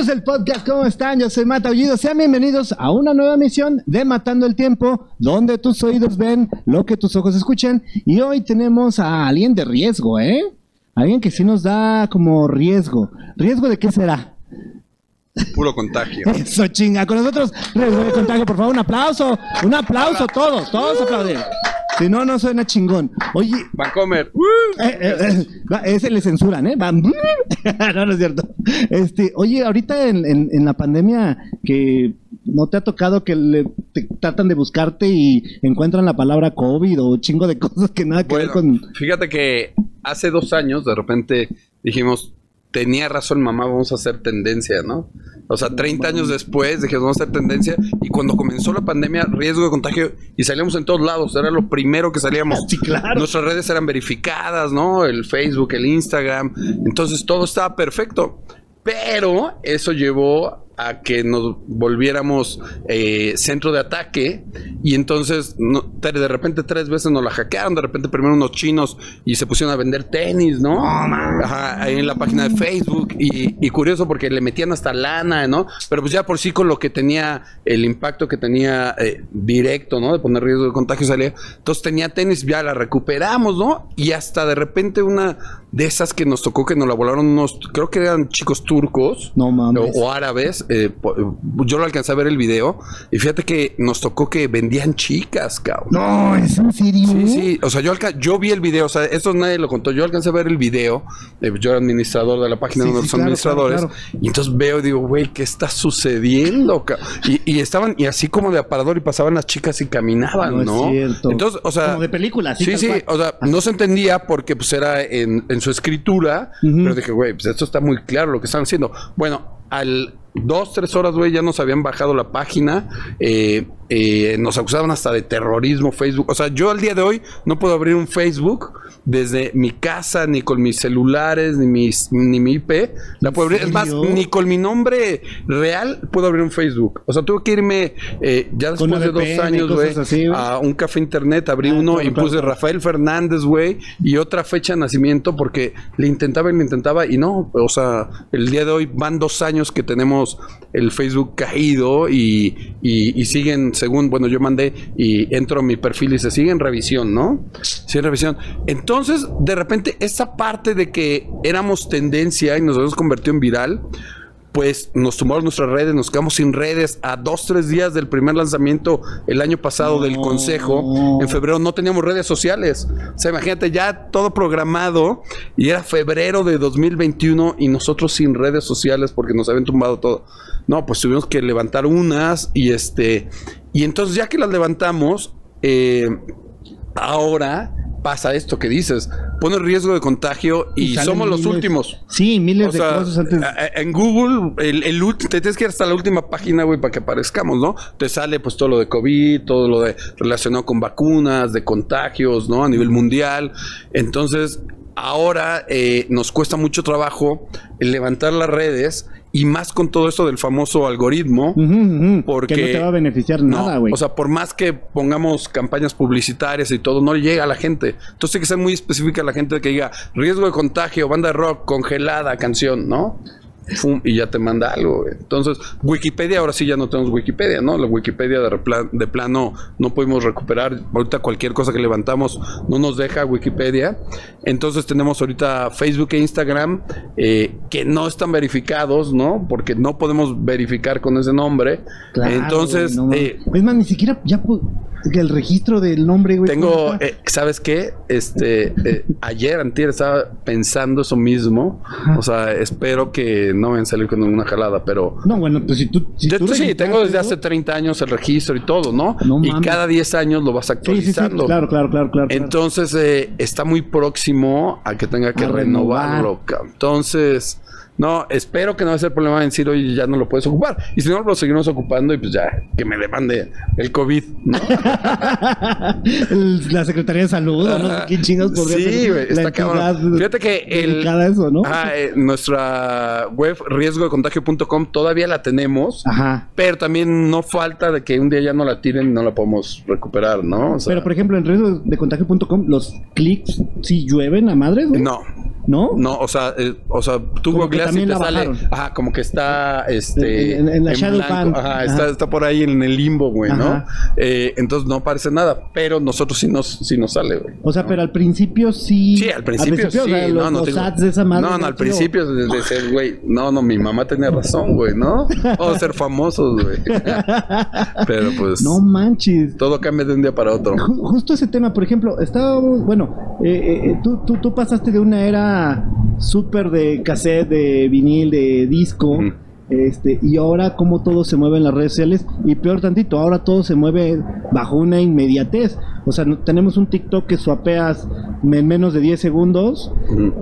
Amigos del podcast, ¿cómo están? Yo soy Mata Aullido. Sean bienvenidos a una nueva misión de Matando el Tiempo, donde tus oídos ven lo que tus ojos escuchan. Y hoy tenemos a alguien de riesgo, ¿eh? Alguien que sí nos da como riesgo. ¿Riesgo de qué será? Puro contagio. Eso chinga. Con nosotros, riesgo de contagio, por favor, un aplauso. Un aplauso, todos, todos aplauden. Si no, no suena chingón. Oye, Vancomer. eh, eh, eh, ese le censuran, ¿eh? Van- no, no es cierto. Este, oye, ahorita en, en- en la pandemia que no te ha tocado que le, te tratan de buscarte y encuentran la palabra COVID o chingo de cosas que nada que ver con... fíjate que hace dos años de repente dijimos, tenía razón mamá, vamos a hacer tendencia, ¿no? O sea, 30 años después dijimos, vamos a hacer tendencia. Y cuando comenzó la pandemia, riesgo de contagio, y salíamos en todos lados, era lo primero que salíamos. Sí, claro. Nuestras redes eran verificadas, ¿no? El Facebook, el Instagram. Entonces todo estaba perfecto. Pero eso llevó a que nos volviéramos eh, centro de ataque y entonces no- de repente tres veces nos la hackearon, de repente primero unos chinos y se pusieron a vender tenis, ¿no? Ajá, ahí en la página de Facebook y, y curioso porque le metían hasta lana, ¿no? Pero pues ya por sí con lo que tenía, el impacto que tenía eh, directo, ¿no? De poner riesgo de contagio salía. Entonces tenía tenis, ya la recuperamos, ¿no? Y hasta de repente una de esas que nos tocó que nos la volaron unos, creo que eran chicos turcos No mames. o, o árabes. Eh, po- yo lo alcancé a ver el video y fíjate que nos tocó que vendían chicas, cabrón. No, ¿es en serio? Sí, sí, o sea, yo, yo vi el video, o sea, esto nadie lo contó, yo alcancé a ver el video, eh, yo era administrador de la página, Sí, uno de sí, los claro, administradores, claro, y entonces veo y digo, güey, ¿qué está sucediendo? ca-?" Y, y estaban, y así como de aparador, y pasaban las chicas y caminaban, No ¿no? es. Entonces, o sea... Como de película, Sí, sí, cual. o sea, no se entendía porque pues era en, en su escritura, pero dije, güey, pues esto está muy claro lo que están haciendo. Bueno, al dos, tres horas, güey, ya nos habían bajado la página, eh, eh, nos acusaban hasta de terrorismo, Facebook. O sea, yo al día de hoy no puedo abrir un Facebook desde mi casa, ni con mis celulares, ni mis, ni mi IP. La puedo abrir. Es más, ni con mi nombre real puedo abrir un Facebook. O sea, tuve que irme eh, ya después de dos VPN años, güey, a un café internet, abrí Ah, uno claro, y puse claro. Rafael Fernández, güey, y otra fecha de nacimiento porque le intentaba y le intentaba y no, o sea, el día de hoy van dos años que tenemos el Facebook caído y, siguen, según, bueno, yo mandé y entro a mi perfil y se sigue en revisión, ¿no? Sí, en revisión. Entonces, de repente, esa parte de que éramos tendencia y nos habíamos convertido en viral, pues nos tumbaron nuestras redes, nos quedamos sin redes a dos, tres días del primer lanzamiento el año pasado del consejo. En febrero no teníamos redes sociales. O sea, imagínate, ya todo programado y era febrero de 2021 y nosotros sin redes sociales porque nos habían tumbado todo. No, pues tuvimos que levantar unas y este, y entonces ya que las levantamos, eh, ahora pasa esto que dices, pone riesgo de contagio y, somos los últimos. Sí, miles O de sea, cosas antes. en Google, el, el te tienes que ir hasta la última página, güey, para que aparezcamos, ¿no? Te sale pues todo lo de COVID, todo lo de relacionado con vacunas, de contagios, ¿no? A nivel mundial. Entonces, ahora eh, nos cuesta mucho trabajo levantar las redes y más con todo esto del famoso algoritmo. Porque- que no te va a beneficiar No, nada, güey. o sea, por más que pongamos campañas publicitarias y todo, no le llega a la gente. Entonces hay que ser muy específica la gente que diga riesgo de contagio, banda de rock, congelada, canción, ¿no? Fum, y ya te manda algo. güey. Entonces, Wikipedia, ahora sí ya no tenemos Wikipedia, ¿no? La Wikipedia de, de plano no pudimos recuperar. Ahorita cualquier cosa que levantamos no nos deja Wikipedia. Entonces tenemos ahorita Facebook e Instagram eh, que no están verificados, ¿no? Porque no podemos verificar con ese nombre. Claro, Entonces, güey, no eh, es más, ni siquiera ya pu- que el registro del nombre, güey. ¿cómo tengo, eh, ¿sabes qué? Este, eh, ayer, antier, estaba pensando eso mismo. O sea, espero que no vayan a salir con una jalada, pero... No, bueno, pues si tú. Si Yo- tú sí, tengo desde hace 30 años el registro y todo, ¿no? No y cada 10 años lo vas Sí, sí, sí, actualizando. claro, claro, claro, claro. Entonces, eh, está muy próximo a que tenga que A renovarlo. cabrón. Entonces, no, espero que no va a ser problema en oye, ya no lo puedes ocupar. Y si no, lo seguimos ocupando y pues ya, que me demande el COVID, ¿no? La Secretaría de Salud, no sé quién chingas podría Sí, güey, está cabrón. Fíjate que el, eso, ¿no? Eh, nuestra web riesgodecontagio.com todavía la tenemos, Ajá. pero también no falta de que un día ya no la tiren y no la podemos recuperar, ¿no? O sea, Pero por ejemplo, en riesgo de contagio.com, los clics sí llueven a madres, güey. no, ¿no? No, o sea, eh, o sea, tú googleas y también la sale, bajaron. ajá, como que está, este, En- en- en la shadow ban. ajá, Ajá. Está, está por ahí en el limbo, güey, ¿no? Eh, entonces no aparece nada, pero nosotros sí nos, sí nos sale, güey. O sea, pero al principio sí. Sí, al principio, o sea, sí. los, no, no, los tengo- ads de esa madre. No, no, al principio de, de ser, güey. No, no, mi mamá tenía razón, güey, ¿no? A ser famosos, güey. Pero pues No manches. todo cambia de un día para otro. Ju- Justo ese tema, por ejemplo, estaba, bueno, eh, eh, eh, tú, tú, tú pasaste de una era súper de cassette, de vinil, de disco, este, y ahora cómo todo se mueve en las redes sociales, y peor tantito, ahora todo se mueve bajo una inmediatez. O sea, no- tenemos un TikTok que suapeas en menos de 10 segundos. Ujú.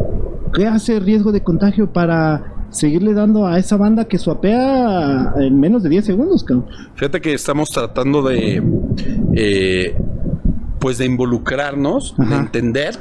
¿Qué hace riesgo de contagio para seguirle dando a esa banda que suapea en menos de 10 segundos, cabrón? Fíjate que estamos tratando de, eh, pues de involucrarnos, de entender,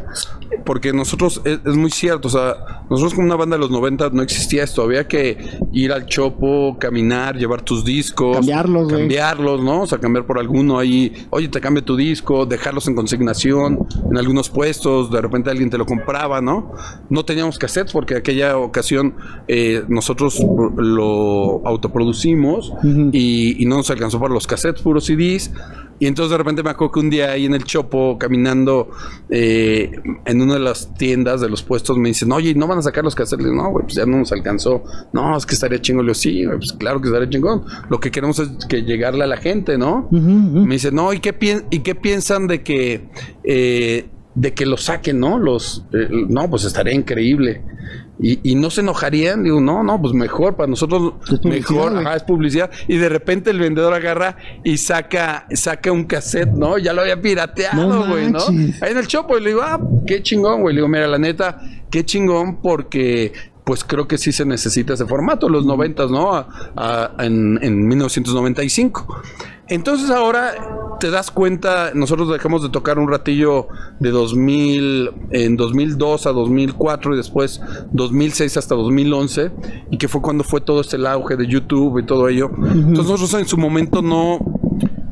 porque nosotros, es, es muy cierto, o sea, nosotros como una banda de los 90 no existía esto, había que ir al chopo, caminar, llevar tus discos, Cambiarlos, cambiarlos, ¿no? O sea, cambiar por alguno ahí, oye, te cambio tu disco, dejarlos en consignación en algunos puestos, de repente alguien te lo compraba, ¿no? No teníamos cassettes porque aquella ocasión eh, nosotros lo autoproducimos y, y no nos alcanzó para los cassettes, puros CDs. Y entonces de repente me acuerdo que un día ahí en el Chopo, caminando eh, en una de las tiendas de los puestos, me dicen, oye, ¿no van a sacar los digo, no, güey, pues ya no nos alcanzó. No, es que estaría chingón. Le digo, sí, güey, pues claro que estaría chingón. Lo que queremos es que llegarle a la gente, ¿no? Me dice, no, ¿y qué, ¿y qué piensan de que eh, de que lo saquen, no? Los eh, no, pues estaría increíble. Y, y no se enojarían, digo, no, no, pues mejor, para nosotros Es mejor, ajá, es publicidad. Y de repente el vendedor agarra y saca, saca un cassette, ¿no? Ya lo había pirateado, No güey, ¿no? Ahí en el chopo, y le digo, ah, qué chingón, güey. Le digo, mira, la neta, qué chingón, porque pues creo que sí se necesita ese formato, los noventas, ¿no? A- a- en, en 1995. Entonces ahora te das cuenta, nosotros dejamos de tocar un ratillo de 2000, en 2002 a 2004 y después 2006 hasta 2011, y que fue cuando fue todo este auge de YouTube y todo ello. Entonces nosotros en su momento no,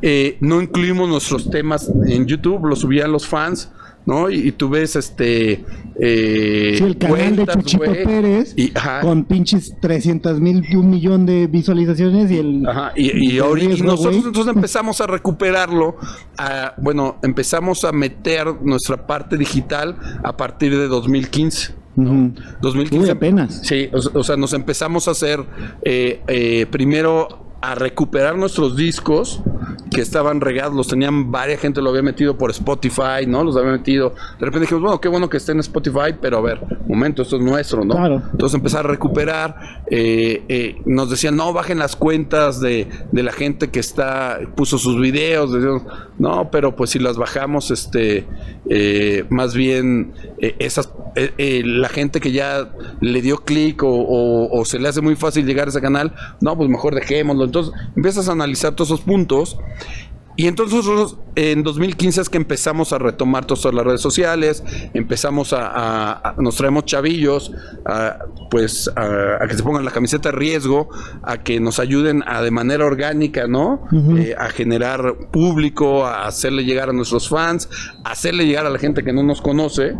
eh, no incluimos nuestros temas en YouTube, los subían los fans. ¿No? Y, y tú ves este eh, Sí, el canal de Chuchito Pérez y, ajá, con pinches 300 mil, un millón de visualizaciones y el... Ajá, y, y ahorita y nosotros entonces empezamos a recuperarlo, a- bueno, empezamos a meter nuestra parte digital a partir de 2015. Ujú. 2015. Uy, apenas. Sí, o, o sea, nos empezamos a hacer eh, eh, primero a recuperar nuestros discos que estaban regados, los tenían varias gente lo había metido por Spotify, ¿no? Los había metido. De repente dijimos, bueno, qué bueno que esté en Spotify, pero a ver, momento, esto es nuestro, ¿no? Claro. Entonces empezar a recuperar. eh, eh, nos decían, no, bajen las cuentas de, de la gente que está, puso sus videos. Decíamos, no, pero pues si las bajamos, este, eh, más bien eh, esas, eh, eh, la gente que ya le dio clic o, o- o se le hace muy fácil llegar a ese canal, no, pues mejor dejémoslo. Entonces empiezas a analizar todos esos puntos. Y entonces nosotros en 2015 es que empezamos a retomar todas las redes sociales, empezamos a, a- a- nos traemos chavillos, a, pues a, a que se pongan la camiseta de riesgo, a que nos ayuden a de manera orgánica, ¿no? Eh, a generar público, a hacerle llegar a nuestros fans, a hacerle llegar a la gente que no nos conoce,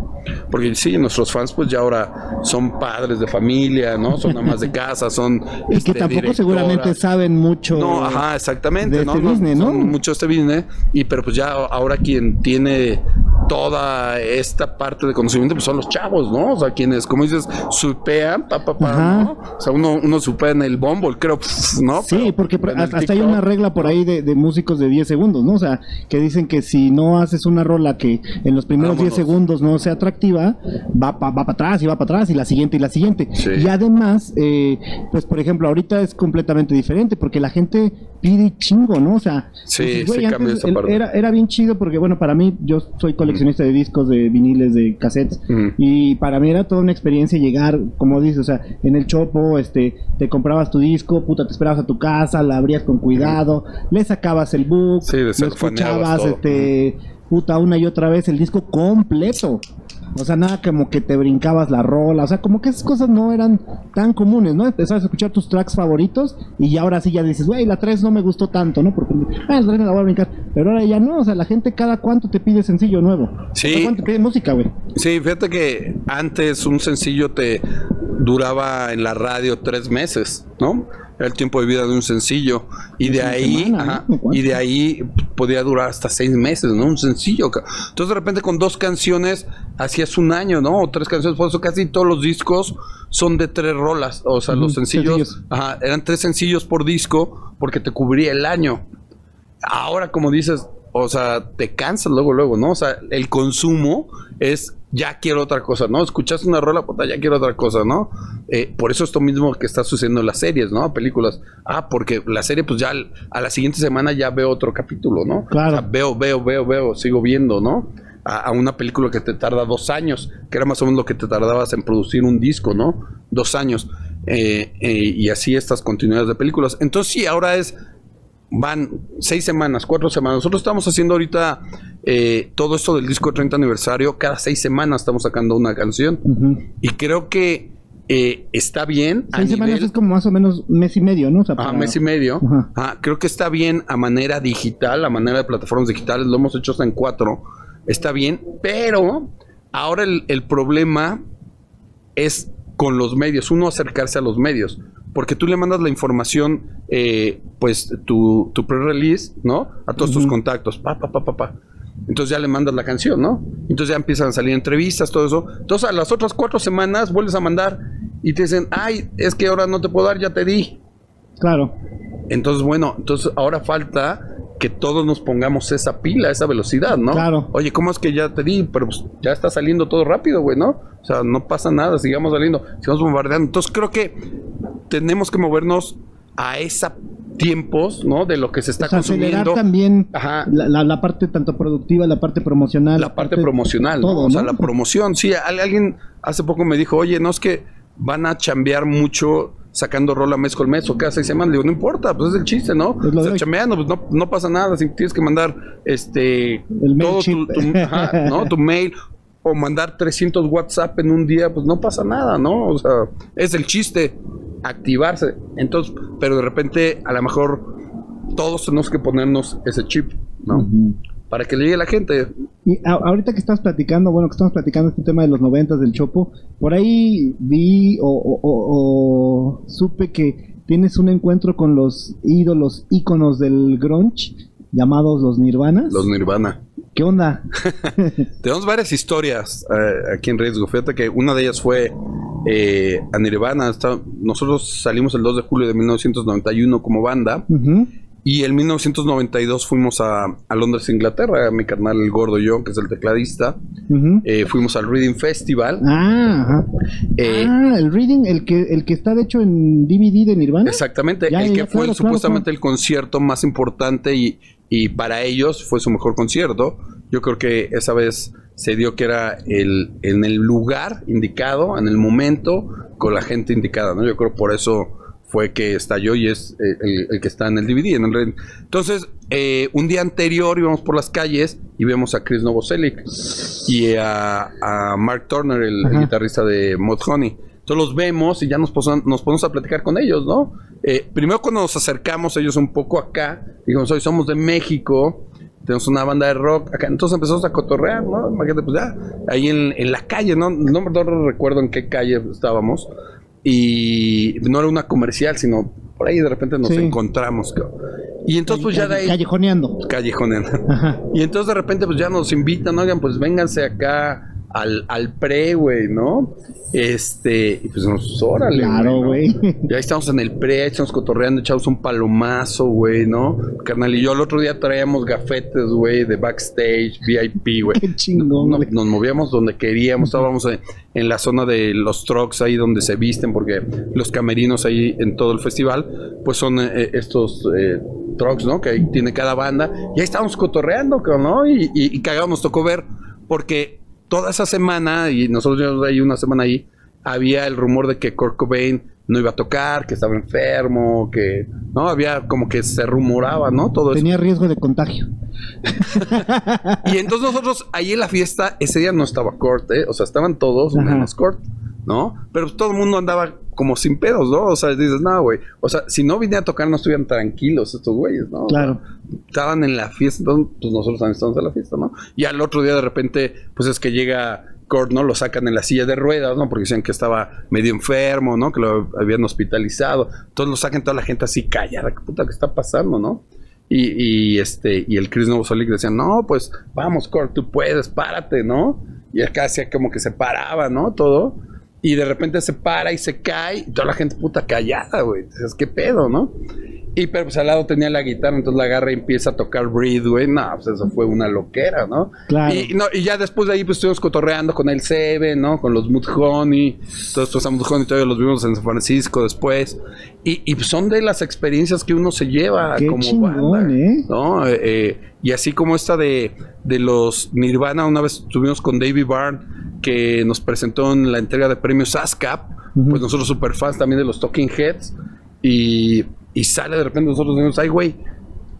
porque sí, nuestros fans pues ya ahora son padres de familia, ¿no? Son amas de casa, son... Y que este, tampoco seguramente saben mucho. No, ajá, exactamente. de ¿no? este No, business, ¿no? son mucho este. Y pero pues ya ahora quien tiene toda esta parte de conocimiento pues son los chavos, ¿no? O sea, quienes, como dices, supean, pa, pa, pa. O sea, uno, uno supea en el Bumble, creo, ¿no? Sí, Pero porque hasta hay una regla por ahí de, de músicos de 10 segundos, ¿no? O sea, que dicen que si no haces una rola que en los primeros 10 Vámonos. segundos no sea atractiva, va para va para atrás y va para atrás y la siguiente y la siguiente. Sí. Y además, eh, pues por ejemplo, ahorita es completamente diferente porque la gente pide chingo, ¿no? O sea, Sí, güey, sí cambia antes esa parte. era, era bien chido porque, bueno, para mí, yo soy coleccionista de discos, de viniles, de cassettes, y para mí era toda una experiencia llegar, como dices, o sea, en el chopo, este, te comprabas tu disco, puta, te esperabas a tu casa, la abrías con cuidado, le sacabas el book, Sí, lo escuchabas, todo. este, puta, una y otra vez el disco completo. O sea, nada como que te brincabas la rola. O sea, como que esas cosas no eran tan comunes, ¿no? Empezabas a escuchar tus tracks favoritos y ya ahora sí ya dices, güey, la 3 no me gustó tanto, ¿no? Porque, ah, la 3 me la voy a brincar. Pero ahora ya no, o sea, la gente cada cuánto te pide sencillo nuevo. Sí. Cada cuánto te pide música, güey. Sí, fíjate que antes un sencillo te duraba en la radio tres meses, ¿no? Era el tiempo de vida de un sencillo. Y de ahí, semana, ajá, y de ahí podía durar hasta seis meses, ¿no? Un sencillo. Entonces de repente con dos canciones hacías un año, ¿no? O tres canciones. Por eso casi todos los discos son de tres rolas. O sea, los sencillos, sencillos. Ajá, eran tres sencillos por disco porque te cubría el año. Ahora, como dices, o sea, te cansas luego, luego, ¿no? O sea, el consumo es ya quiero otra cosa, ¿no? Escuchas una rola, puta, ya quiero otra cosa, ¿no? Eh, por eso esto mismo que está sucediendo en las series, ¿no? Películas. Ah, porque la serie, pues ya al- a la siguiente semana ya veo otro capítulo, ¿no? Claro. O sea, veo, veo, veo, veo, sigo viendo, ¿no? A, a una película que te tarda dos años, que era más o menos lo que te tardabas en producir un disco, ¿no? Dos años. Eh, eh, y así estas continuidades de películas. Entonces sí, ahora es van seis semanas, cuatro semanas. Nosotros estamos haciendo ahorita eh, todo esto del disco 30 aniversario. Cada seis semanas estamos sacando una canción. Y creo que eh, está bien a Seis semanas es como más o menos mes y medio, ¿no? O sea, para- mes y medio. Creo que está bien a manera digital, a manera de plataformas digitales. Lo hemos hecho hasta en cuatro. Está bien, pero ahora el, el problema es con los medios, uno acercarse a los medios. Porque tú le mandas la información, eh, pues tu, tu pre-release, ¿no? A todos tus contactos, pa, pa, pa, pa, pa. Entonces ya le mandas la canción, ¿no? Entonces ya empiezan a salir entrevistas, todo eso. Entonces a las otras cuatro semanas vuelves a mandar y te dicen, ay, es que ahora no te puedo dar, ya te di. Claro. Entonces, bueno, entonces ahora falta que todos nos pongamos esa pila, esa velocidad, ¿no? Claro. Oye, ¿cómo es que ya te di? Pero pues, ya está saliendo todo rápido, güey, ¿no? O sea, no pasa nada, sigamos saliendo, sigamos bombardeando. Entonces creo que tenemos que movernos a esa tiempos, ¿no? De lo que se está O sea, acelerar consumiendo. también Ajá. la, la- la parte tanto productiva, la parte promocional. La parte promocional, O sea, ¿no? la promoción. Sí, al- alguien hace poco me dijo, oye, no es que van a chambear mucho sacando rola mes con mes o cada seis semanas. Le digo, no importa, pues es el chiste, ¿no? Es lo o sea, de hoy. chambeando, pues no, no pasa nada. Si tienes que mandar este El todo tu- ajá, ¿no? tu mail o mandar 300 WhatsApp en un día, pues no pasa nada, ¿no? O sea, es el chiste, activarse. Entonces, pero de repente, a lo mejor todos tenemos que ponernos ese chip, ¿no? Para que le llegue a la gente. Y a- ahorita que estás platicando, bueno, que estamos platicando este tema de los noventas del Chopo, por ahí vi o, o- o- o supe que tienes un encuentro con los ídolos, íconos del grunge, llamados los Nirvanas. Los Nirvana. ¿Qué onda? Tenemos varias historias eh, aquí en Riesgo. Fíjate que una de ellas fue eh, a Nirvana. Está- nosotros salimos el 2 de julio de 1991 como banda. Ujú, Y en 1992 fuimos a, a Londres, Inglaterra. Mi carnal, el gordo yo, que es el tecladista. Eh, fuimos al Reading Festival. Ah, ajá. Ah, el reading, el que, el que está de hecho en DVD de Nirvana. Exactamente, Ya, el ya, que ya, fue claro, supuestamente claro, el concierto más importante y, y para ellos fue su mejor concierto. Yo creo que esa vez se dio que era el, en el lugar indicado, en el momento, con la gente indicada, ¿no? Yo creo por eso fue que estalló y es eh, el, el que está en el DVD. En el. Entonces, eh, un día anterior íbamos por las calles y vemos a Chris Novoselic y a, a Mark Turner, el, el guitarrista de Mudhoney. Entonces los vemos y ya nos, posan- nos ponemos a platicar con ellos, ¿no? Eh, primero cuando nos acercamos ellos un poco acá, dijimos, hoy somos de México, tenemos una banda de rock acá. Entonces empezamos a cotorrear, ¿no? Imagínate, pues ya, ahí en, en la calle, ¿no? No, no recuerdo en qué calle estábamos. Y no era una comercial, sino por ahí de repente nos Sí. encontramos. Y entonces pues ya de ahí... Callejoneando. Callejoneando. Ajá. Y entonces de repente pues ya nos invitan, oigan, pues vénganse acá al, al pre, güey, ¿no? Este, y pues nos, órale, Claro, ¿no? güey. Y ahí estamos en el pre, ahí estamos cotorreando, echamos un palomazo, güey, ¿no? Carnal, y yo el otro día traíamos gafetes, güey, de backstage, VIP, güey. Qué chingón, No- nos movíamos donde queríamos, estábamos en, en la zona de los trucks ahí donde se visten, porque los camerinos ahí en todo el festival, pues son eh, estos eh, trucks, ¿no? Que ahí tiene cada banda. Y ahí estábamos cotorreando, ¿no? Y, y, y cagado, nos tocó ver, porque toda esa semana, y nosotros llevamos ahí una semana ahí, había el rumor de que Kurt Cobain no iba a tocar, que estaba enfermo, que no había como que se rumoraba, ¿no? Todo Tenía riesgo de contagio. y entonces nosotros ahí en la fiesta ese día no estaba Kurt, ¿eh? o sea, estaban todos menos Kurt, ¿no? Pero todo el mundo andaba como sin pedos, ¿no? O sea, dices, no, güey. O sea, si no vine a tocar, no estuvieran tranquilos estos güeyes, ¿no? Claro. estaban en la fiesta, entonces, pues nosotros también estamos en la fiesta, ¿no? Y al otro día, de repente, pues es que llega Kurt, ¿no? Lo sacan en la silla de ruedas, ¿no? Porque decían que estaba medio enfermo, ¿no? Que lo habían hospitalizado. Entonces lo sacan toda la gente así callada. ¿Qué puta que está pasando, no? Y, este, y el Chris Novoselic decía, no, pues vamos, Kurt, tú puedes, párate, ¿no? Y acá hacía como que se paraba, ¿no? Todo. Y de repente se para y se cae. Y toda la gente puta callada, güey. Dices, ¿qué pedo, no? Y pero pues al lado tenía la guitarra, entonces la agarra y empieza a tocar Breathe, güey. No, pues eso fue una loquera, ¿no? Claro. Y, no, y ya después de ahí, pues estuvimos cotorreando con el Seven, ¿no? Con los Mudhoney. Todos estos Mudhoney todavía los vimos en San Francisco después. Y, y son de las experiencias que uno se lleva Qué como chingón, ¿eh? ¿no? Eh, eh, y así como esta de, de los Nirvana, una vez estuvimos con David Byrne, que nos presentó en la entrega de premios ASCAP. Pues nosotros super fans también de los Talking Heads. Y y sale de repente nosotros decimos, ay, güey,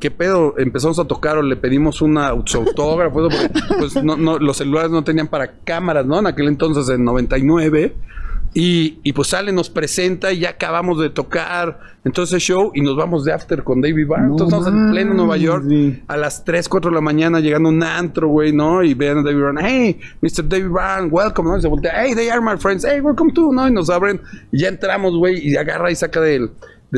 ¿qué pedo? Empezamos a tocar o le pedimos una autógrafo, pues no, no, los celulares no tenían para cámaras, ¿no? En aquel entonces, en 99. Y, y pues sale, nos presenta y ya acabamos de tocar. Entonces show y nos vamos de after con David Byrne. entonces estamos en pleno Nueva York a las 3, 4 de la mañana llegando a un antro, güey, ¿no? Y vean a David Byrne, hey, Mr. David Byrne, welcome, ¿no? Y se voltea, hey, they are my friends, hey, welcome to, ¿no? Y nos abren y ya entramos, güey, y agarra y saca del de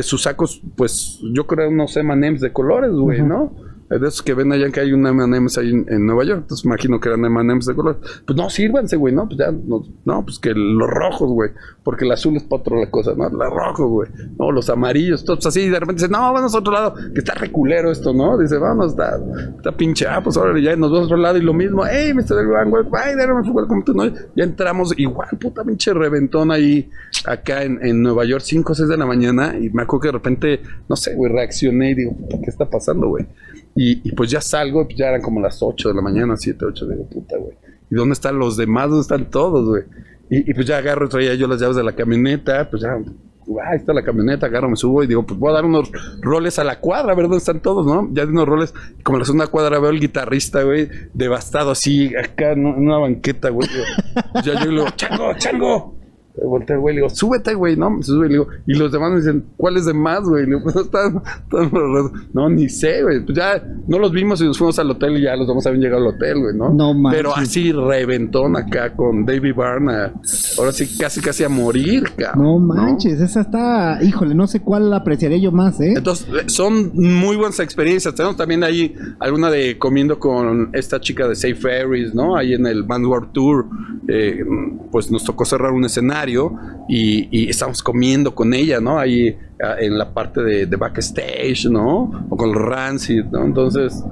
sus sacos, pues yo creo unos M&M's de colores, güey, ¿no? De esos que ven allá que hay un M&M's ahí en, Nueva York. Entonces imagino que eran M&M's de color. Pues no, sírvanse, güey, ¿no? Pues ya, no, pues que los rojos, güey. Porque el azul es para otra cosa, ¿no? Los rojos, güey. No, los amarillos, todos así. Y de repente dice, no, vamos a otro lado. Que está reculero esto, ¿no? Dice, vamos, está, está pinche. Ah, pues ahora ya nos vamos a otro lado. Y lo mismo, hey, Mr. Del güey. Ay, como tú, ¿no? Ya entramos igual, puta pinche reventón ahí, acá en, en Nueva York, 5 o 6 de la mañana. Y me acuerdo que de repente, no sé, güey, reaccioné y digo, ¿qué está pasando, güey? Y, pues ya salgo, pues ya eran como las 8 de la mañana, 7, 8, digo, puta, güey. ¿Y dónde están los demás? ¿Dónde están todos, güey? Y, pues ya agarro y traía yo las llaves de la camioneta, pues ya, ahí está la camioneta, agarro, me subo y digo, pues voy a dar unos roles a la cuadra, a ver dónde están todos, ¿no? Ya de unos roles, como en la segunda cuadra veo el guitarrista, güey, devastado así, acá en una banqueta, güey. Pues ya yo le digo, chango, chango, voltea güey, le digo, súbete, güey, ¿no? sube, le digo, y los demás me dicen, ¿cuáles demás, güey? Le digo, pues están, no, ni sé, güey. Pues ya no los vimos y nos fuimos al hotel y ya los vamos a haber llegado al hotel, güey, ¿no? No manches. Pero así reventón acá con David Byrne, ahora sí casi casi a morir, cabrón. No manches, esa está, híjole, no sé cuál la apreciaré yo más, ¿eh? Entonces, son muy buenas experiencias. Tenemos también ahí alguna de comiendo con esta chica de Safe Ferries, ¿no? Ahí en el Band World Tour, eh, pues nos tocó cerrar un escenario y, y estamos comiendo con ella, ¿no? Ahí ah, en la parte de, backstage, ¿no? O con Rancid, ¿no? Entonces,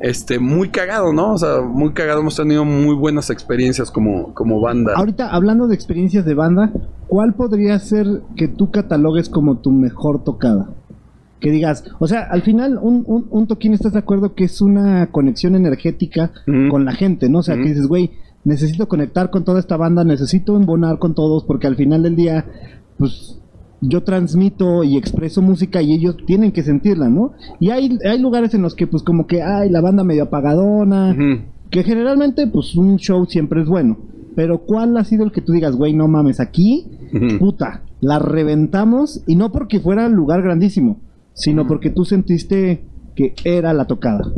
este, muy cagado, ¿no? O sea, muy cagado. Hemos tenido muy buenas experiencias como, como banda. Ahorita, hablando de experiencias de banda, ¿cuál podría ser que tú catalogues como tu mejor tocada? que digas, o sea, al final un, un, toquín estás de acuerdo que es una conexión energética con la gente, ¿no? O sea, que dices, güey, necesito conectar con toda esta banda, necesito embonar con todos, porque al final del día, pues yo transmito y expreso música y ellos tienen que sentirla, ¿no? Y hay, hay lugares en los que pues como que hay la banda medio apagadona, que generalmente pues un show siempre es bueno, pero ¿cuál ha sido el que tú digas, güey, no mames, aquí, puta, la reventamos y no porque fuera un lugar grandísimo, sino porque tú sentiste que era la tocada?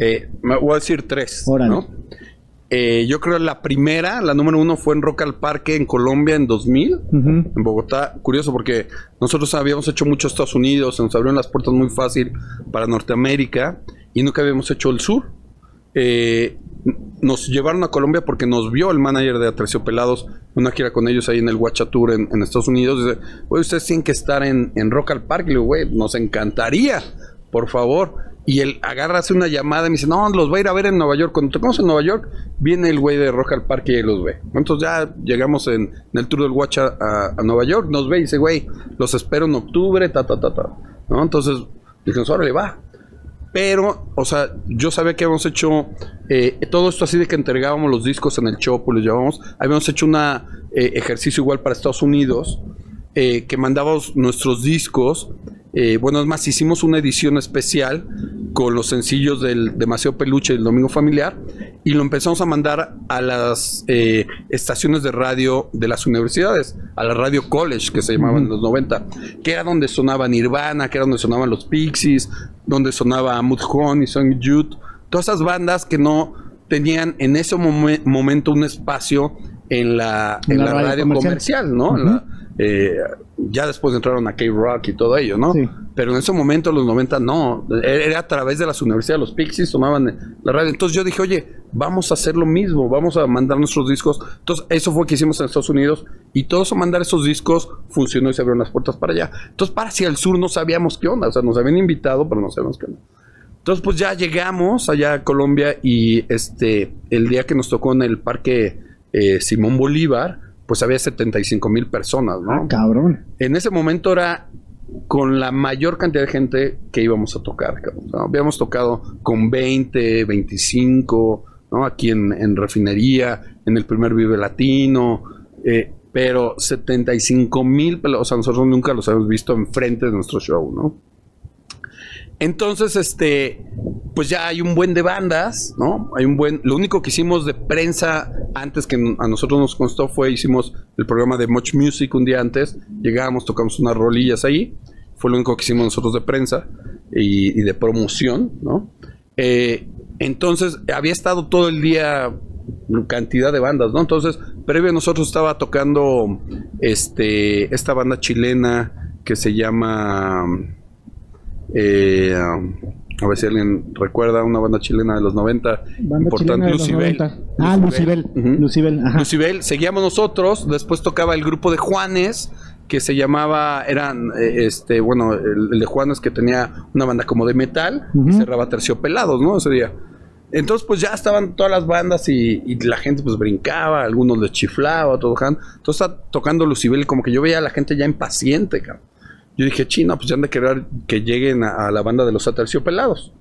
Eh, me voy a decir tres, ¿no? Eh, yo creo que la primera, la número uno, fue en Rock al Parque en Colombia en 2000, en Bogotá. Curioso porque nosotros habíamos hecho mucho Estados Unidos, se nos abrieron las puertas muy fácil para Norteamérica y nunca habíamos hecho el sur. Eh, nos llevaron a Colombia porque nos vio el manager de Pelados una gira con ellos ahí en el Watcha Tour en, Estados Unidos. Dice, oye, ustedes tienen que estar en, en Rock al Parque. Le digo, güey, nos encantaría, por favor. Y él agarra, hace una llamada y me dice, no, los voy a ir a ver en Nueva York. Cuando tocamos en Nueva York, viene el güey de Rock al Parque y los ve. Entonces ya llegamos en, el Tour del Watcha a, Nueva York, nos ve y dice, güey, los espero en octubre, ta, ta, ta, ta. ¿No? Entonces, dijimos, órale, va. Pero, o sea, yo sabía que habíamos hecho eh, todo esto así de que entregábamos los discos en el Chopo, los llevábamos. Habíamos hecho una eh, ejercicio igual para Estados Unidos, eh, que mandábamos nuestros discos. Eh, bueno, es más, hicimos una edición especial con los sencillos del Demasiado Peluche del Domingo Familiar y lo empezamos a mandar a las eh, estaciones de radio de las universidades, a la Radio College que se llamaban en los 90, que era donde sonaba Nirvana, que era donde sonaban los Pixies, donde sonaba Mudhoney, Song Youth, todas esas bandas que no tenían en ese momen- momento un espacio en la, En en la la radio radio, comercial. comercial, ¿no? En la- eh, ya después entraron a K-Rock y todo ello, ¿no? Sí. Pero en ese momento, los 90, no. Era a través de las universidades, los Pixies tomaban la radio. Entonces yo dije, oye, vamos a hacer lo mismo, vamos a mandar nuestros discos. Entonces eso fue que hicimos en Estados Unidos y todo eso, mandar esos discos, funcionó y se abrieron las puertas para allá. Entonces para hacia el sur no sabíamos qué onda, o sea, nos habían invitado, pero no sabíamos qué onda. Entonces pues ya llegamos allá a Colombia y este, el día que nos tocó en el parque eh, Simón Bolívar, pues había 75 mil personas, ¿no? Ah, cabrón. En ese momento era con la mayor cantidad de gente que íbamos a tocar. cabrón, ¿no? Habíamos tocado con 20, 25, ¿no? Aquí en, en Refinería, en el primer Vive Latino, eh, pero 75 mil, o sea, nosotros nunca los habíamos visto enfrente de nuestro show, ¿no? Entonces, este, pues ya hay un buen de bandas, ¿no? Hay un buen. Lo único que hicimos de prensa antes que a nosotros nos constó fue hicimos el programa de Much Music un día antes. Llegamos, tocamos unas rolillas ahí. Fue lo único que hicimos nosotros de prensa y, de promoción, ¿no? Eh, entonces, había estado todo el día cantidad de bandas, ¿no? Entonces, previo a nosotros estaba tocando este esta banda chilena que se llama eh, a ver si alguien recuerda una banda chilena de los 90 Banda importante chilena de los Lucibel 90. Ah, Lucibel. Lucibel, ajá. Lucibel, seguíamos nosotros, después tocaba el grupo de Juanes que se llamaba, eran, eh, este, bueno, el, el de Juanes que tenía una banda como de metal y Ujú. cerraba terciopelados, ¿no? Ese día. Entonces, pues ya estaban todas las bandas y, y la gente pues brincaba, algunos les chiflaba, todo. Entonces está tocando Lucibel y como que yo veía a la gente ya impaciente, cabrón. Yo dije, chino, pues ya han de querer que lleguen a, a la banda de los aterciopelados,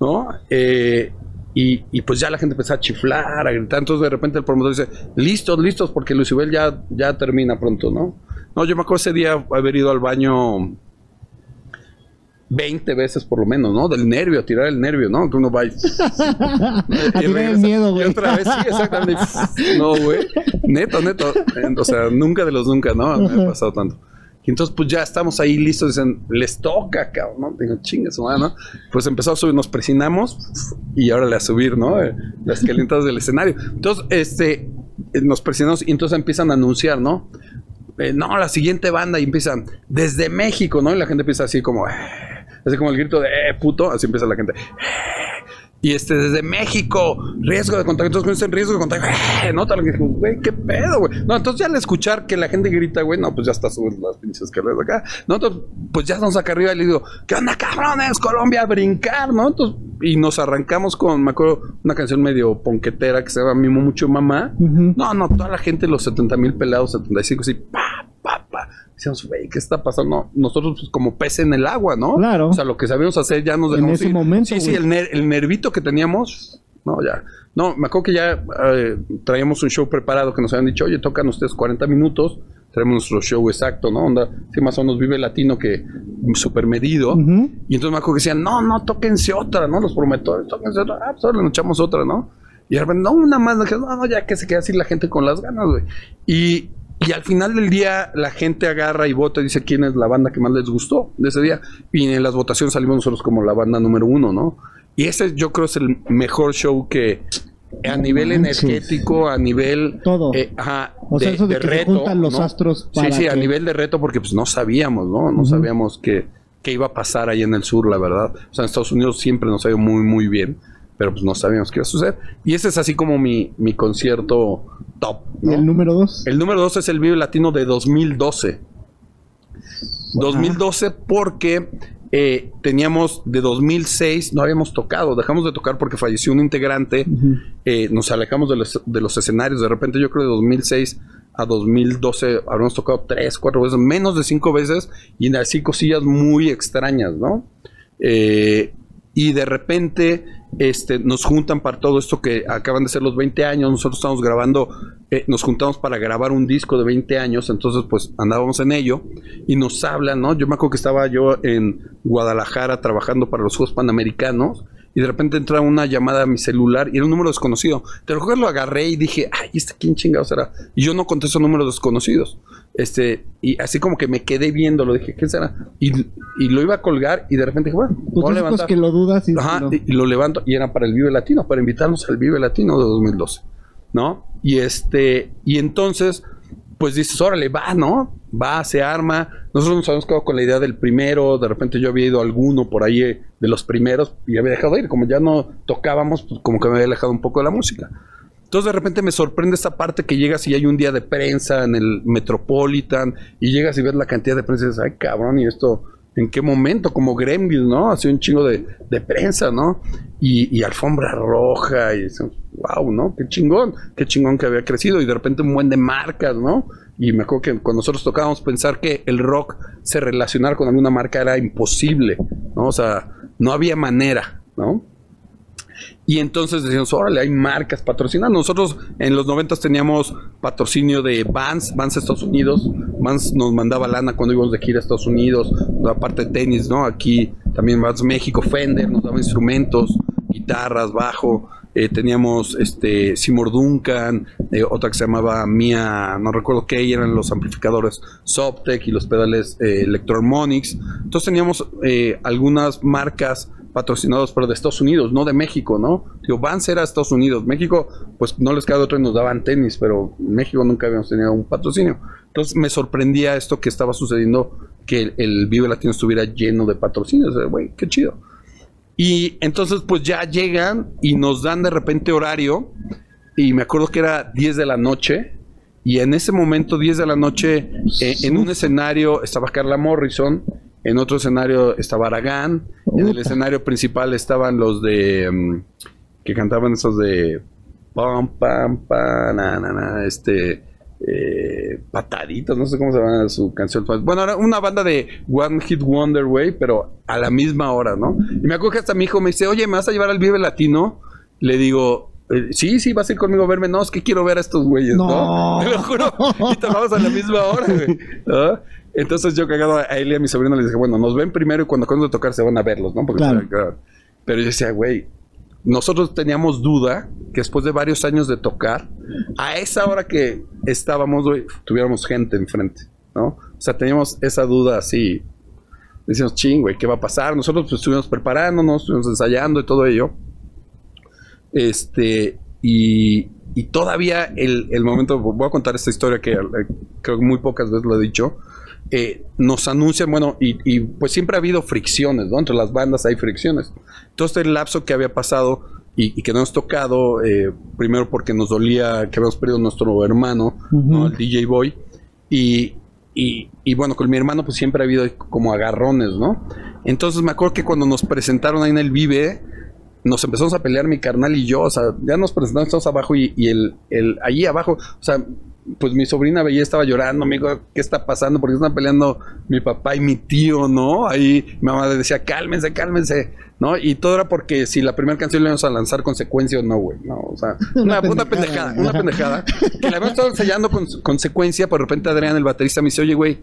¿no? Eh, y, y pues ya la gente empezó a chiflar, a gritar. Entonces de repente el promotor dice, listos, listos, porque Lucibel ya, ya termina pronto, ¿no? No, yo me acuerdo ese día haber ido al baño 20 veces por lo menos, ¿no? Del nervio, a tirar el nervio, ¿no? Que uno va y... A y tirar el regresa. miedo, güey. Y otra vez, sí, exactamente. No, güey. Neto, neto. O sea, nunca de los nunca, ¿no? Me ha pasado tanto. Y entonces, pues ya estamos ahí listos. Dicen, les toca, cabrón, ¿no? Digo, madre, ¿no? Pues empezó a subir, nos presionamos y ahora le a subir, ¿no? Eh, Las calientas del escenario. Entonces, este, eh, nos presionamos y entonces empiezan a anunciar, ¿no? Eh, no, la siguiente banda y empiezan desde México, ¿no? Y la gente empieza así como, "Eh", así como el grito de, eh, puto, así empieza la gente. Y este, desde México, riesgo de contagio. Entonces, dicen riesgo de contagio, ¡eh! ¿no? Tal que dijo, güey, qué pedo, güey. No, entonces ya al escuchar que la gente grita, güey, no, pues ya está subiendo las pinches escaleras acá. No, entonces, pues ya estamos acá arriba y le digo, ¿qué onda, cabrones? Colombia, a brincar, ¿no? Entonces, y nos arrancamos con, me acuerdo, una canción medio ponquetera que se llama Mimo Mucho Mamá. No, no, toda la gente, los 70 mil pelados, 75, así, pa, pa, pa. Decíamos, güey, ¿qué está pasando? Nosotros, pues, como pez en el agua, ¿no? Claro. O sea, lo que sabíamos hacer ya nos En dejamos ese ir. momento, Sí, sí, el, ner- el nervito que teníamos, no, ya. No, me acuerdo que ya eh, traíamos un show preparado que nos habían dicho, oye, tocan ustedes 40 minutos, traemos nuestro show exacto, ¿no? Onda, sí, más o menos vive latino que súper medido. Y entonces me acuerdo que decían, no, no, tóquense otra, ¿no? Los promotores, tóquense otra. Ah, pues ahora le echamos otra, ¿no? Y de repente, no, una más. No, no, ya que se queda así la gente con las ganas, güey. Y, y al final del día, la gente agarra y vota y dice quién es la banda que más les gustó de ese día. Y en las votaciones salimos nosotros como la banda número uno, ¿no? Y ese yo creo es el mejor show que a nivel manches. energético, a nivel... Todo. eh, ajá, O sea, eso de que se juntan los ¿no? astros Sí, para sí, a que- nivel de reto porque pues no sabíamos, ¿no? No sabíamos que, que iba a pasar ahí en el sur, la verdad. O sea, en Estados Unidos siempre nos ha ido muy, muy bien, pero pues no sabíamos qué iba a suceder. Y ese es así como mi, mi concierto top. ¿Y ¿no? el número dos? El número dos es el Vive Latino de 2012. 2012 porque eh, teníamos de 2006, no habíamos tocado, dejamos de tocar porque falleció un integrante, eh, nos alejamos de los, de los escenarios, de repente yo creo de 2006 a 2012 habremos tocado tres, cuatro veces, menos de cinco veces y así cosillas muy extrañas, ¿no? Eh, y de repente este, nos juntan para todo esto que acaban de ser los 20 años, nosotros estamos grabando, eh, nos juntamos para grabar un disco de 20 años, entonces pues andábamos en ello y nos hablan, ¿no? Yo me acuerdo que estaba yo en Guadalajara trabajando para los Juegos Panamericanos y de repente entra una llamada a mi celular y era un número desconocido. Te lo lo agarré y dije, ay, ¿este quién chingado será? Y yo no contesto números desconocidos. Este, y así como que me quedé viendo, lo dije, ¿qué será? Y, y lo iba a colgar y de repente dije, bueno, Pues voy a levantar. que lo dudas y, Ajá, lo- y, lo levanto y era para el Vive Latino, para invitarnos al Vive Latino de 2012, ¿no? Y este, y entonces, pues dices, órale, va, ¿no? Va, se arma. Nosotros nos habíamos quedado con la idea del primero, de repente yo había ido a alguno por ahí eh, de los primeros y había dejado de ir, como ya no tocábamos, pues como que me había alejado un poco de la música. Entonces de repente me sorprende esta parte que llegas y hay un día de prensa en el Metropolitan y llegas y ves la cantidad de prensa y dices, ay cabrón, ¿y esto en qué momento? Como Gremlins, ¿no? Hace un chingo de, de prensa, ¿no? Y, y alfombra roja y dices, wow, ¿no? Qué chingón, qué chingón que había crecido y de repente un buen de marcas, ¿no? Y me acuerdo que cuando nosotros tocábamos pensar que el rock se relacionara con alguna marca era imposible, ¿no? O sea, no había manera, ¿no? Y entonces decíamos, órale, hay marcas patrocinando. Nosotros en los 90 teníamos patrocinio de Vans, Vans Estados Unidos. Vans nos mandaba lana cuando íbamos de gira a Estados Unidos. Aparte de tenis, ¿no? Aquí también Vans México, Fender, nos daba instrumentos, guitarras, bajo. Eh, teníamos este Seymour Duncan, eh, otra que se llamaba Mia, no recuerdo qué, eran los amplificadores Soptec y los pedales eh, Electroharmonics. Entonces teníamos eh, algunas marcas patrocinados pero de Estados Unidos, no de México, ¿no? Digo, Vans era Estados Unidos, México, pues no les queda otro y nos daban tenis, pero en México nunca habíamos tenido un patrocinio. Entonces me sorprendía esto que estaba sucediendo, que el, el Vive Latino estuviera lleno de patrocinios, güey, qué chido. Y entonces pues ya llegan y nos dan de repente horario, y me acuerdo que era 10 de la noche, y en ese momento, 10 de la noche, eh, en un escenario estaba Carla Morrison, en otro escenario estaba Aragán, en el escenario principal estaban los de mm, que cantaban esos de pam pam pam na, na, na, este eh, pataditos, no sé cómo se llama su canción. Bueno, era una banda de One Hit Wonder, güey, pero a la misma hora, ¿no? Y me que hasta mi hijo me dice, oye, ¿me vas a llevar al Vive Latino? Le digo, eh, sí, sí, vas a ir conmigo a verme. No, es que quiero ver a estos güeyes, ¿no? No. Te lo juro. Y tocamos a la misma hora, güey. ¿no? Entonces yo cagado a él y a mi sobrino les dije, bueno, nos ven primero y cuando acaben de tocar se van a verlos, ¿no? Porque Claro. claro. Pero yo decía, güey, nosotros teníamos duda que después de varios años de tocar, a esa hora que estábamos, güey, tuviéramos gente enfrente, ¿no? O sea, teníamos esa duda así. Decíamos, ching, güey, ¿qué va a pasar? Nosotros pues, estuvimos preparándonos, estuvimos ensayando y todo ello. Este, y, y todavía el, el momento, voy a contar esta historia que eh, creo que muy pocas veces lo he dicho. Eh, nos anuncian, bueno, y, y, pues siempre ha habido fricciones, ¿no? Entre las bandas hay fricciones. Entonces el lapso que había pasado y, y que no hemos tocado, eh, primero porque nos dolía que habíamos perdido nuestro hermano, ¿no? El DJ Boy, y, y, y bueno, con mi hermano pues siempre ha habido como agarrones, ¿no? Entonces me acuerdo que cuando nos presentaron ahí en el Vive, nos empezamos a pelear mi carnal y yo, o sea, ya nos presentamos todos abajo y, y el, el, allí abajo, o sea, pues mi sobrina veía, estaba llorando, me dijo, ¿qué está pasando? Porque están peleando mi papá y mi tío, ¿no? Ahí mi mamá le decía, cálmense, cálmense, ¿no? Y todo era porque si la primera canción le íbamos a lanzar consecuencia o no, güey, ¿no? O sea, una, pendejada, una pendejada, que la habíamos estado ensayando con consecuencia, por de repente Adrián, el baterista, me dice, oye, güey,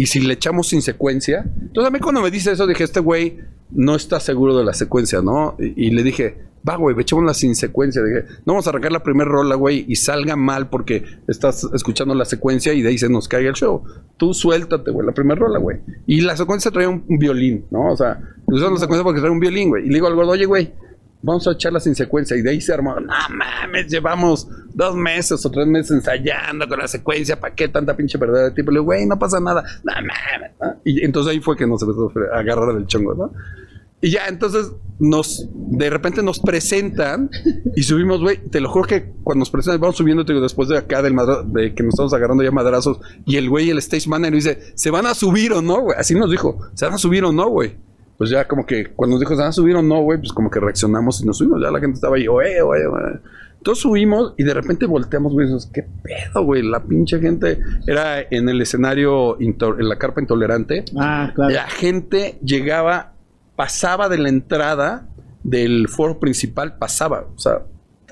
¿y si le echamos sin secuencia? Entonces a mí cuando me dice eso, dije, este güey no está seguro de la secuencia, ¿no? Y, le dije, va, güey, echémosla sin secuencia. Dije, no vamos a arrancar la primera rola, güey, y salga mal porque estás escuchando la secuencia y de ahí se nos caiga el show. Tú suéltate, güey, la primera rola, güey. Y la secuencia traía un, violín, ¿no? O sea, usamos la secuencia porque traía un violín, güey. Y le digo al gordo, oye, güey, vamos a echarla sin secuencia. Y de ahí se armó, no mames, llevamos dos meses o tres meses ensayando con la secuencia. ¿Para qué tanta pinche verdad de tipo? Le digo, güey, no pasa nada. No mames. Y entonces ahí fue que nos empezó a agarrar del chongo, ¿no? Y ya, entonces nos, de repente nos presentan y subimos, güey. Te lo juro que cuando nos presentan, vamos subiendo, te digo, después de acá del madra- de que nos estamos agarrando ya madrazos. Y el güey, el stage manager, dice: ¿Se van a subir o no, güey? Así nos dijo: ¿Se van a subir o no, güey? Pues ya, como que cuando nos dijo: ¿Se van a subir o no, güey? Pues como que reaccionamos y nos subimos. Ya la gente estaba ahí, oye, oye, oye. Entonces subimos y de repente volteamos, güey. ¿Qué pedo, güey? La pinche gente era en el escenario, en la carpa intolerante. Ah, claro. La gente llegaba, pasaba de la entrada del foro principal pasaba. O sea,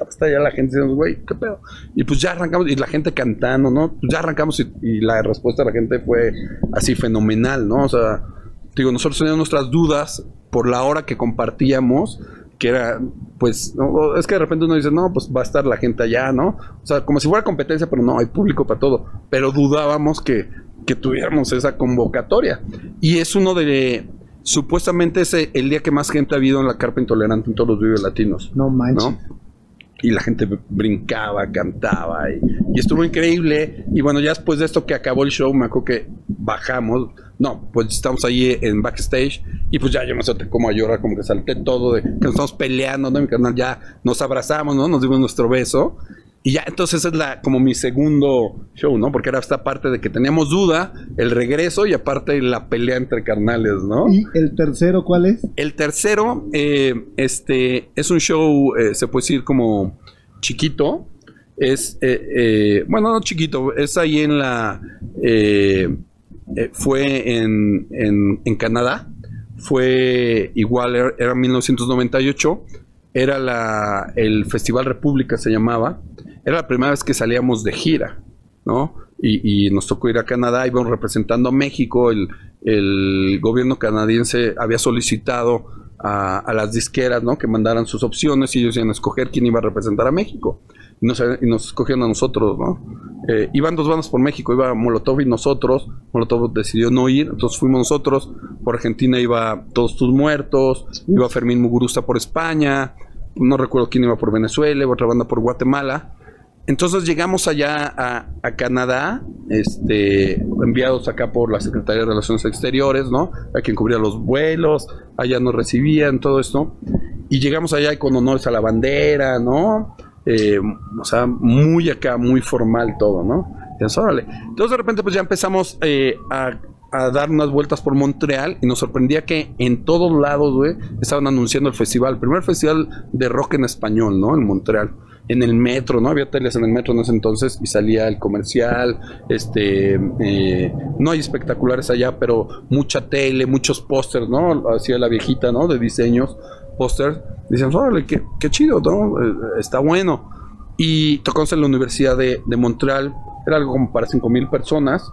hasta ya la gente diciendo, güey, ¿qué pedo? Y pues ya arrancamos, y la gente cantando, ¿no? Pues ya arrancamos y, y la respuesta de la gente fue así fenomenal, ¿no? O sea, digo, nosotros teníamos nuestras dudas por la hora que compartíamos, que era, pues, no, es que de repente uno dice, no, pues va a estar la gente allá, ¿no? O sea, como si fuera competencia, pero no, hay público para todo. Pero dudábamos que, que tuviéramos esa convocatoria. Y es uno de, supuestamente es el día que más gente ha habido en la carpa intolerante en todos los videos latinos. No manches. ¿no? Y la gente brincaba, cantaba y, y, estuvo increíble. Y bueno, ya después de esto que acabó el show, me acuerdo que bajamos. No, pues estamos ahí en backstage y pues ya yo me solté como a llorar, como que salté todo de que nos estamos peleando, ¿no? Mi canal ya nos abrazamos, ¿no? Nos dimos nuestro beso. Y ya, entonces es la, como mi segundo show, ¿no? Porque era esta parte de que teníamos duda, el regreso y aparte la pelea entre carnales, ¿no? ¿Y el tercero cuál es? El tercero, eh, este, es un show, eh, se puede decir como chiquito. Es, eh, eh bueno, no chiquito, es ahí en la, eh, fue en, en, en, Canadá, fue igual, era, era 1998, era la, el Festival República se llamaba era la primera vez que salíamos de gira, ¿no? Y, nos tocó ir a Canadá, íbamos representando a México, el, gobierno canadiense había solicitado a, las disqueras, ¿no? Que mandaran sus opciones y ellos iban a escoger quién iba a representar a México. Y nos, y nos escogieron a nosotros, ¿no? Eh, iban dos bandas por México, iba Molotov y nosotros. Molotov decidió no ir, entonces fuimos nosotros. Por Argentina iba Todos Tus Muertos, iba Fermín Muguruza por España, no recuerdo quién iba por Venezuela, otra banda por Guatemala. Entonces llegamos allá a, Canadá, este, enviados acá por la Secretaría de Relaciones Exteriores, ¿no? A quien cubría los vuelos, allá nos recibían, todo esto. Y llegamos allá con honores a la bandera, ¿no? Eh, o sea, muy acá, muy formal todo, ¿no? Entonces, Entonces de repente pues ya empezamos eh, a, dar unas vueltas por Montreal y nos sorprendía que en todos lados, güey, estaban anunciando el festival, el primer festival de rock en español, ¿no? En Montreal en el metro, ¿no? Había teles en el metro en ese entonces y salía el comercial, este, eh, no hay espectaculares allá, pero mucha tele, muchos pósters, ¿no? Hacía la viejita, ¿no? De diseños, pósters. Dicen, órale, qué, chido, ¿no? Eh, está bueno. Y tocamos en la Universidad de, de Montreal, era algo como para 5 mil personas.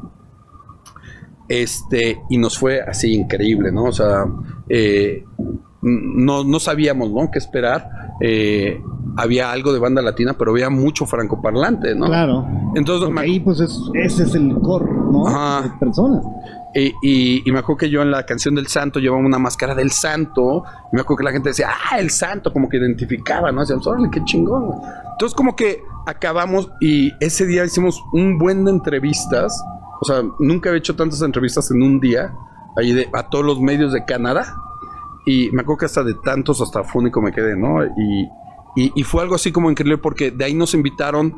Este, y nos fue así increíble, ¿no? O sea, eh, no, no sabíamos, ¿no? Qué esperar. Eh, había algo de banda latina, pero había mucho francoparlante, ¿no? Claro. Entonces, me... ahí pues ese es el core, ¿no? De personas. Y, y, me acuerdo que yo en la canción del santo llevaba una máscara del santo. Y me acuerdo que la gente decía, ah, el santo, como que identificaba, ¿no? Decían, órale, qué chingón. Entonces, como que acabamos y ese día hicimos un buen de entrevistas. O sea, nunca había hecho tantas entrevistas en un día. Ahí de, a todos los medios de Canadá. Y me acuerdo que hasta de tantos, hasta fúnico me quedé, ¿no? Y, y, fue algo así como increíble porque de ahí nos invitaron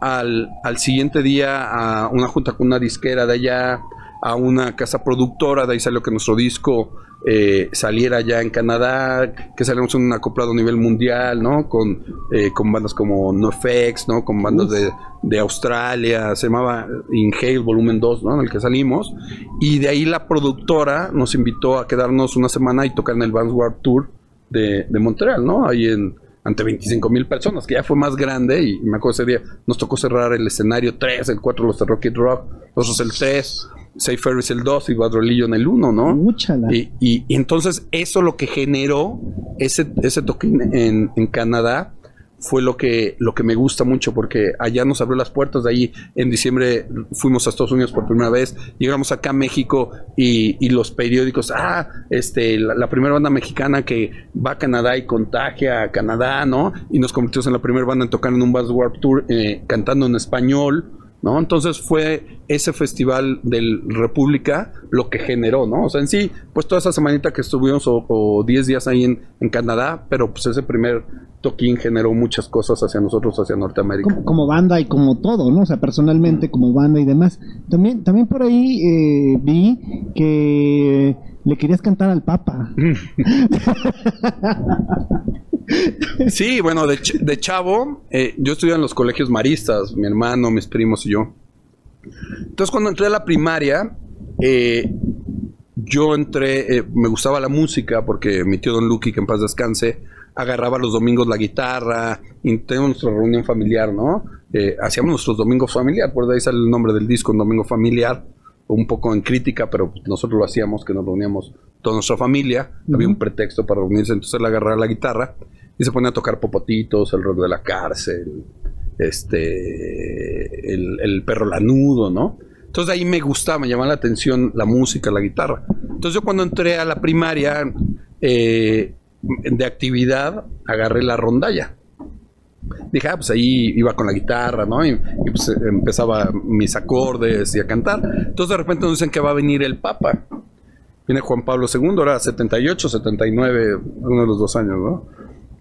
al, al, siguiente día a una junta con una disquera de allá, a una casa productora, de ahí salió que nuestro disco eh, saliera ya en Canadá, que salimos en un acoplado a nivel mundial, ¿no? Con, eh, con bandas como NoFX, ¿no? Con bandas de, de, Australia, se llamaba Inhale Volumen 2, ¿no? En el que salimos. Y de ahí la productora nos invitó a quedarnos una semana y tocar en el Vanguard Tour de, de Montreal, ¿no? Ahí en ante 25 mil personas, que ya fue más grande y me acuerdo ese día nos tocó cerrar el escenario 3, el 4 los de Rocket Rock, nosotros el 3, Safe Ferris el 2 y Badrolillo en el 1, ¿no? Y, y, y, entonces eso lo que generó ese, ese toque en, en Canadá fue lo que, lo que me gusta mucho porque allá nos abrió las puertas. De ahí en diciembre fuimos a Estados Unidos por primera vez. Llegamos acá a México y, y los periódicos, ah, este, la, primera banda mexicana que va a Canadá y contagia a Canadá, ¿no? Y nos convertimos en la primera banda en tocar en un Bass Warp Tour eh, cantando en español. ¿No? Entonces fue ese festival del República lo que generó, ¿no? O sea, en sí, pues toda esa semanita que estuvimos o 10 días ahí en, en, Canadá, pero pues ese primer toquín generó muchas cosas hacia nosotros, hacia Norteamérica. Como, banda y como todo, ¿no? O sea, personalmente como banda y demás. También, también por ahí eh, vi que le querías cantar al Papa. Sí, bueno, de, chavo, eh, yo estudié en los colegios maristas, mi hermano, mis primos y yo. Entonces, cuando entré a la primaria, eh, yo entré, eh, me gustaba la música porque mi tío Don Lucky, que en paz descanse, agarraba los domingos la guitarra, y teníamos nuestra reunión familiar, ¿no? Eh, hacíamos nuestros domingos familiar, por ahí sale el nombre del disco, domingo familiar, un poco en crítica, pero nosotros lo hacíamos, que nos reuníamos toda nuestra familia, había un pretexto para reunirse, entonces él agarraba la guitarra y se ponía a tocar popotitos, el rock de la cárcel, este, el, el perro lanudo, ¿no? Entonces ahí me gustaba, me llamaba la atención la música, la guitarra. Entonces yo cuando entré a la primaria eh, de actividad, agarré la rondalla. Dije, ah, pues ahí iba con la guitarra, ¿no? Y, pues empezaba mis acordes y a cantar. Entonces de repente nos dicen que va a venir el Papa. Viene Juan Pablo II, era 78, 79, uno de los dos años, ¿no?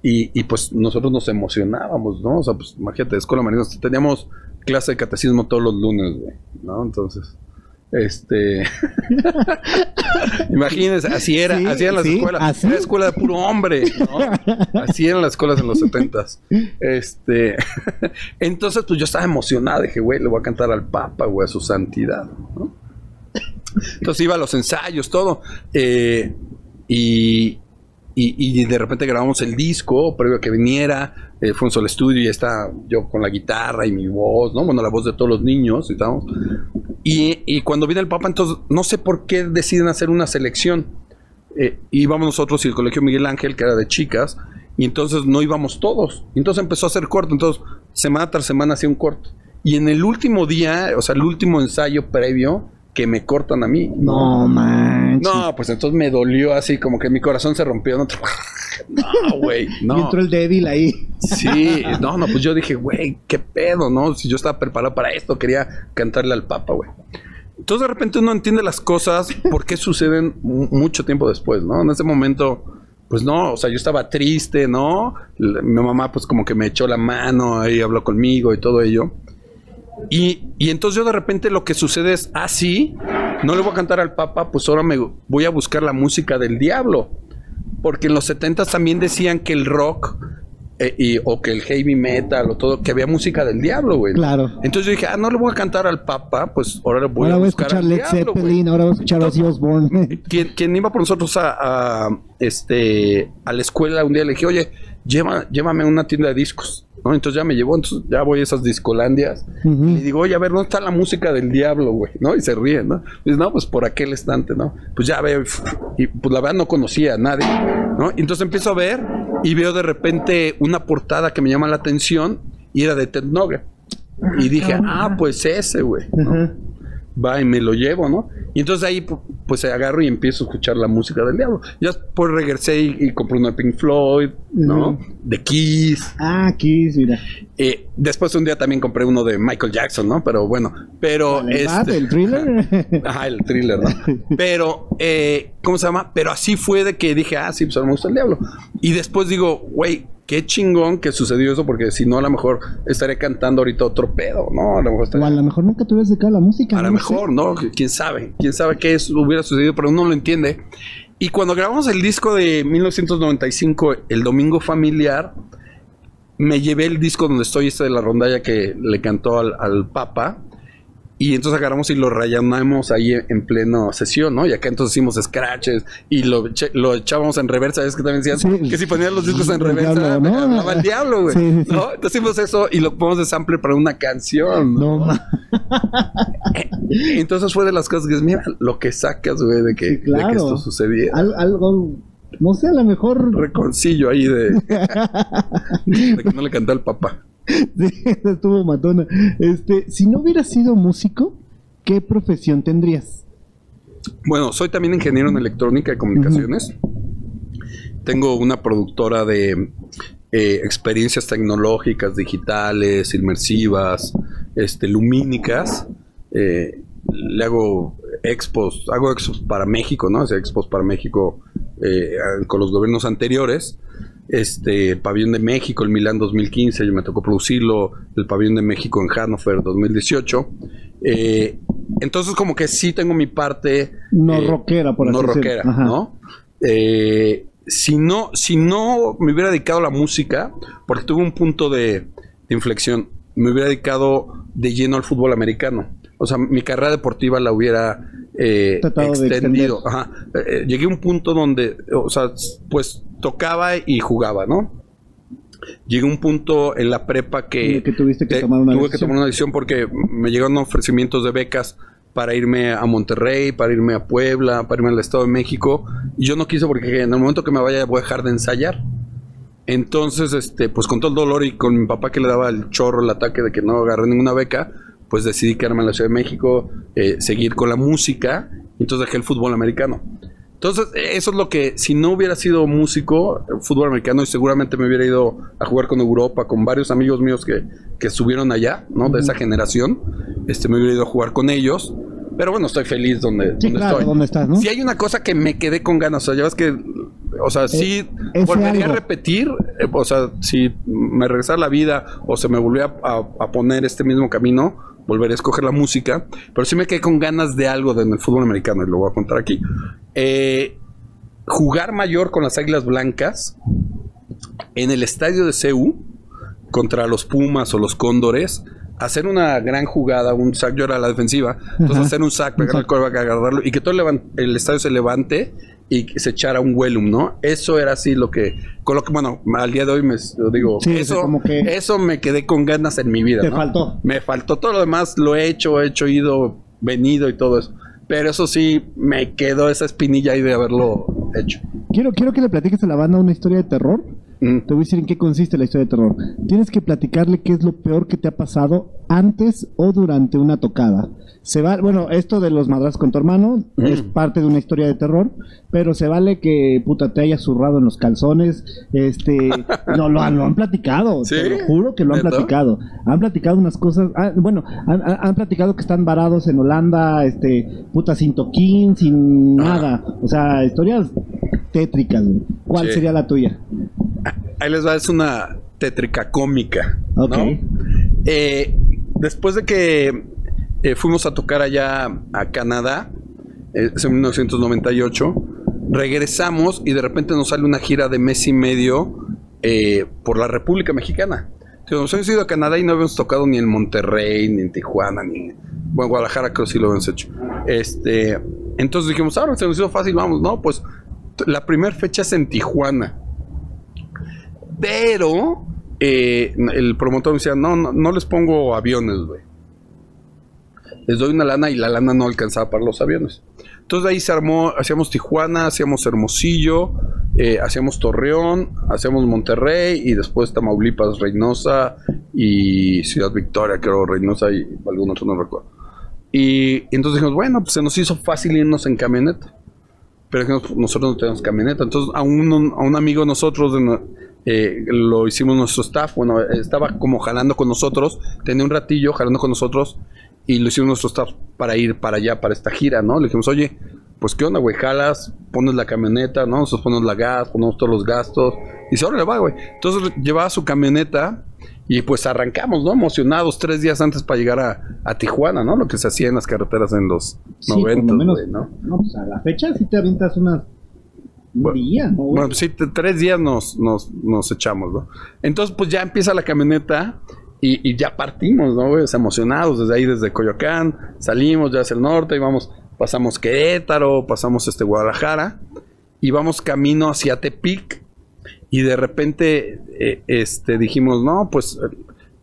Y, pues nosotros nos emocionábamos, ¿no? O sea, pues imagínate, escuela marina, teníamos clase de catecismo todos los lunes, güey, ¿no? Entonces, este. Imagínense, así era, así eran las escuelas. Era escuela de puro hombre, ¿no? Así eran las escuelas en los setentas. Este. Entonces, pues yo estaba emocionado, dije, güey, le voy a cantar al Papa, güey, a su santidad, ¿no? Entonces iba a los ensayos, todo. Eh, y, y, de repente grabamos el disco previo a que viniera. Eh, fue un solo estudio y está yo con la guitarra y mi voz, ¿no? Bueno, la voz de todos los niños. Y, y cuando viene el Papa, entonces no sé por qué deciden hacer una selección. Eh, íbamos nosotros y el Colegio Miguel Ángel, que era de chicas, y entonces no íbamos todos. Entonces empezó a hacer corto. Entonces, semana tras semana hacía un corto. Y en el último día, o sea, el último ensayo previo, que me cortan a mí. No, man. No, pues entonces me dolió así, como que mi corazón se rompió. No, güey, no. Y entró el débil ahí. Sí, no, no, pues yo dije, güey, qué pedo, ¿no? Si yo estaba preparado para esto, quería cantarle al Papa, güey. Entonces de repente uno entiende las cosas, por qué suceden mucho tiempo después, ¿no? En ese momento, pues no, o sea, yo estaba triste, ¿no? Mi mamá pues como que me echó la mano, ahí habló conmigo y todo ello. Y, entonces yo de repente lo que sucede es, ah, sí, no le voy a cantar al Papa, pues ahora me voy a buscar la música del diablo. Porque en los 70 también decían que el rock eh, y, o que el heavy metal o todo, que había música del diablo, güey. Claro. Entonces yo dije, ah, no le voy a cantar al Papa, pues ahora le voy a buscar escuchar Led Zeppelin, ahora voy a escuchar a Osbourne. Quien, iba por nosotros a, este, a la escuela un día le dije, oye, llévame a una tienda de discos. Entonces ya me llevó, entonces ya voy a esas discolandias y digo, oye, a ver, ¿dónde está la música del diablo, güey? ¿No? Y se ríe, ¿no? Y dice, no, pues por aquel estante, ¿no? Pues ya veo, y pues la verdad no conocía a nadie, ¿no? Y entonces empiezo a ver y veo de repente una portada que me llama la atención y era de Ted Noga. Y dije, ah, pues ese, güey. ¿no? Va y me lo llevo, ¿no? Y entonces ahí pues agarro y empiezo a escuchar la música del diablo. Ya después regresé y, compré uno de Pink Floyd, ¿no? De Kiss. Ah, Kiss, mira. Eh, después un día también compré uno de Michael Jackson, ¿no? Pero bueno, pero... ¿El, este, ¿el thriller? Ajá, el thriller, ¿no? Pero, eh, ¿cómo se llama? Pero así fue de que dije, ah, sí, pues me gusta el diablo. Y después digo, güey, qué chingón que sucedió eso, porque si no, a lo mejor estaré cantando ahorita otro pedo, ¿no? A lo mejor, O a lo mejor nunca tuvieras dedicado la música. A lo mejor, ¿no? Quién sabe, quién sabe qué hubiera sucedido, pero uno no lo entiende. Y cuando grabamos el disco de 1995, El Domingo Familiar, me llevé el disco donde estoy, este de la rondalla que le cantó al, al Papa. Y entonces agarramos y lo rayamos ahí en pleno sesión, ¿no? Y acá entonces hicimos scratches y lo, lo echábamos en reversa. Es que también decían que si ponían los discos en reversa, ¿no? el diablo, güey. ¿no? Entonces hicimos eso y lo ponemos de sample para una canción. No, Entonces fue de las cosas que es, mira, lo que sacas, güey, de que, de que esto sucediera. algo no sé, a lo mejor. Reconcillo ahí de, de que no le cantó al papá. Sí, estuvo matona. Este, si no hubieras sido músico, ¿qué profesión tendrías? Bueno, soy también ingeniero en electrónica y comunicaciones. Tengo una productora de eh, experiencias tecnológicas, digitales, inmersivas, este, lumínicas. Eh, le hago expos, hago expos para México, ¿no? O sea, expos para México eh, con los gobiernos anteriores este, el pabellón de México, el Milán 2015, yo me tocó producirlo, el pabellón de México en Hannover 2018. Eh, entonces como que sí tengo mi parte... No eh, rockera, por así No rockera, ¿no? Eh, si ¿no? Si no me hubiera dedicado a la música, porque tuve un punto de, inflexión, me hubiera dedicado de lleno al fútbol americano. O sea, mi carrera deportiva la hubiera extendido. Ajá. llegué a un punto donde, o sea, pues tocaba y jugaba, ¿no? Llegó un punto en la prepa que, que tuviste que eh, tomar una tuve que tomar una decisión porque me llegaron ofrecimientos de becas para irme a Monterrey, para irme a Puebla, para irme al Estado de México. Y yo no quise porque en el momento que me vaya voy a dejar de ensayar. Entonces, este, pues con todo el dolor y con mi papá que le daba el chorro, el ataque de que no agarré ninguna beca, pues decidí quedarme en la Ciudad de México, eh, seguir con la música, y entonces dejé el fútbol americano. Entonces, eso es lo que, si no hubiera sido músico, fútbol americano, y seguramente me hubiera ido a jugar con Europa, con varios amigos míos que, que estuvieron allá, ¿no? De esa generación, este, me hubiera ido a jugar con ellos. Pero bueno, estoy feliz donde, Sí, donde claro, estoy. donde estás, ¿no? Si hay una cosa que me quedé con ganas, o sea, ya ves que, o sea, sí, Eh, volvería algo. a repetir, eh, o sea, si me regresara la vida o se me volviera a, a poner este mismo camino, volvería a escoger la música, pero sí me quedé con ganas de algo de- en el fútbol americano y lo voy a contar aquí. Eh, jugar mayor con las Águilas Blancas en el estadio de CEU contra los Pumas o los Cóndores, hacer una gran jugada, un sack, yo era la defensiva, entonces Ajá. hacer un sack, pegar el coreback, agarrarlo y que todo el, el estadio se levante y que se echara un Wellum, ¿no? Eso era así lo que, con lo que, bueno, al día de hoy me lo digo, Sí, eso, como que- eso me quedé con ganas en mi vida. ¿no? faltó. Me faltó todo lo demás, lo he hecho, he hecho, ido, venido y todo eso. Pero eso sí, me quedó esa espinilla ahí de haberlo hecho. Quiero, quiero que le platiques a la banda una historia de terror. Mm. Te voy a decir en qué consiste la historia de terror. Tienes que platicarle qué es lo peor que te ha pasado antes o durante una tocada. Se va, bueno, esto de los madrazos con tu hermano Mm. es parte de una historia de terror, pero se vale que puta te hayas zurrado en los calzones, este, no lo han, lo han platicado, ¿Sí? te lo juro que lo han platicado. Han platicado unas cosas, ah, bueno, han, platicado que están varados en Holanda, este, puta sin toquín, sin nada, o sea, historias tétricas. ¿Cuál Sí. sería la tuya? Ahí les va, es una tétrica cómica. ¿no? Ok. Eh, después de que eh, fuimos a tocar allá a Canadá, eh, en 1998, regresamos y de repente nos sale una gira de mes y medio eh, por la República Mexicana. Nos hemos ido a Canadá y no habíamos tocado ni en Monterrey, ni en Tijuana, ni bueno, en Guadalajara creo que sí lo habíamos hecho. Este, entonces dijimos, ahora se nos hizo fácil, vamos, no, pues la primera fecha es en Tijuana. Pero eh, el promotor me decía, no, no, no les pongo aviones, güey. Les doy una lana y la lana no alcanzaba para los aviones. Entonces ahí se armó, hacíamos Tijuana, hacíamos Hermosillo, eh, hacíamos Torreón, hacíamos Monterrey y después Tamaulipas, Reynosa y Ciudad Victoria, creo, Reynosa y algún otro no recuerdo. Y, entonces dijimos, bueno, pues se nos hizo fácil irnos en camioneta. Pero pues, nosotros no tenemos camioneta. Entonces a un, a un amigo de nosotros de eh, lo hicimos nuestro staff. Bueno, estaba como jalando con nosotros. Tenía un ratillo jalando con nosotros. Y lo hicimos nuestro staff para ir para allá, para esta gira, ¿no? Le dijimos, oye, pues qué onda, güey, jalas, pones la camioneta, ¿no? Nosotros ponemos la gas, ponemos todos los gastos. Y dice, órale, va, güey. Entonces llevaba su camioneta y pues arrancamos, ¿no? Emocionados tres días antes para llegar a, a Tijuana, ¿no? Lo que se hacía en las carreteras en los Sí, por lo 90, menos. ¿no? No, pues a la fecha sí te avientas unas. Un Bueno, día, ¿no? Bueno, pues sí, tres días nos, nos, nos echamos, ¿no? Entonces, pues ya empieza la camioneta y, y ya partimos, ¿no? emocionados desde ahí, desde Coyoacán, salimos ya hacia el norte y vamos, pasamos Querétaro, pasamos este Guadalajara y vamos camino hacia Tepic y de repente eh, este, dijimos, no, pues,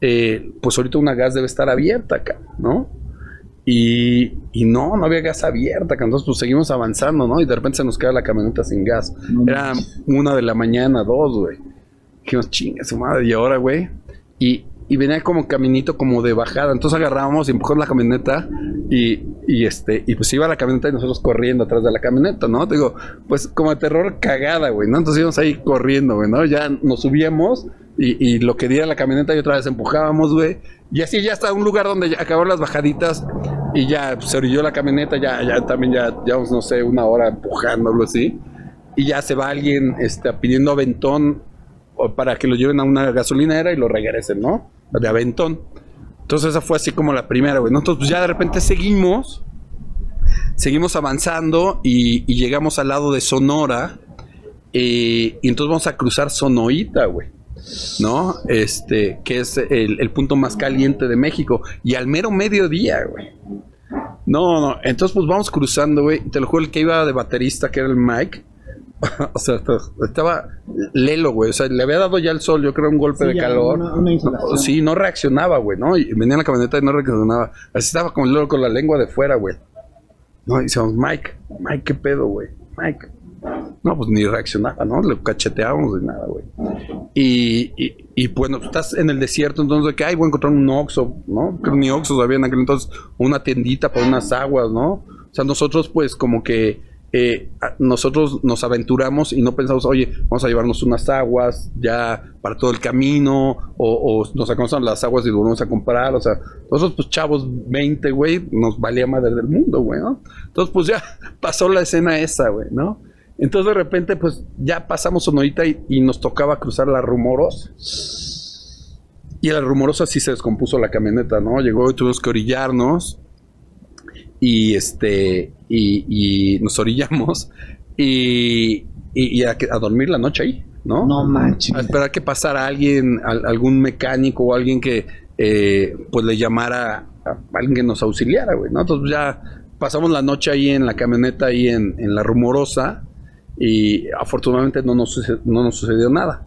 eh, pues ahorita una gas debe estar abierta acá, ¿no? Y, y no, no había gas abierta, acá. entonces pues seguimos avanzando, ¿no? Y de repente se nos queda la camioneta sin gas. No Era manches. una de la mañana, dos, güey. Dijimos, chinga su madre, y ahora, güey. Y, y venía como caminito como de bajada. Entonces agarrábamos y empujamos la camioneta y, y este, y pues iba la camioneta y nosotros corriendo atrás de la camioneta, ¿no? Digo, pues como de terror cagada, güey, ¿no? Entonces íbamos ahí corriendo, güey, ¿no? Ya nos subíamos y, y lo que diera la camioneta y otra vez empujábamos, güey. Y así ya hasta un lugar donde ya acabaron las bajaditas y ya se orilló la camioneta, ya, ya también ya llevamos, no sé, una hora empujando, algo así. Y ya se va alguien este, pidiendo aventón para que lo lleven a una gasolinera y lo regresen, ¿no? De aventón. Entonces esa fue así como la primera, güey. ¿no? Entonces pues ya de repente seguimos, seguimos avanzando y, y llegamos al lado de Sonora eh, y entonces vamos a cruzar Sonoita, güey. ¿No? Este, que es el, el punto más caliente de México. Y al mero mediodía, güey. No, no. Entonces, pues vamos cruzando, güey. Te lo juro, el que iba de baterista, que era el Mike, o sea, estaba lelo, güey. O sea, le había dado ya el sol, yo creo, un golpe de calor. sí, no reaccionaba, güey, ¿no? Y venía en la camioneta y no reaccionaba. Así estaba como el con la lengua de fuera, güey. No, y decíamos, Mike, Mike, ¿qué pedo, güey? Mike. No, pues ni reaccionaba, ¿no? Le cacheteábamos de nada, güey. Y, y, y, bueno, estás en el desierto, entonces que, ay, voy a encontrar un Oxxo, ¿no? Creo ni Oxxo había en aquel entonces, una tiendita para unas aguas, ¿no? O sea, nosotros pues como que eh, nosotros nos aventuramos y no pensamos, oye, vamos a llevarnos unas aguas ya para todo el camino, o, nos sacamos las aguas y volvemos a comprar, o sea, nosotros pues chavos 20, güey, nos valía madre del mundo, güey, ¿no? Entonces pues ya pasó la escena esa, güey, ¿no? Entonces de repente pues ya pasamos Sonorita y, y nos tocaba cruzar la Rumorosa. Y a la Rumorosa sí se descompuso la camioneta, ¿no? Llegó y tuvimos que orillarnos y este y, nos orillamos y, y, a, dormir la noche ahí, ¿no? No manches. A esperar que pasara alguien, algún mecánico o alguien que eh, pues le llamara a alguien que nos auxiliara, güey, ¿no? Entonces ya pasamos la noche ahí en la camioneta ahí en, en la rumorosa y afortunadamente no nos, no nos sucedió nada.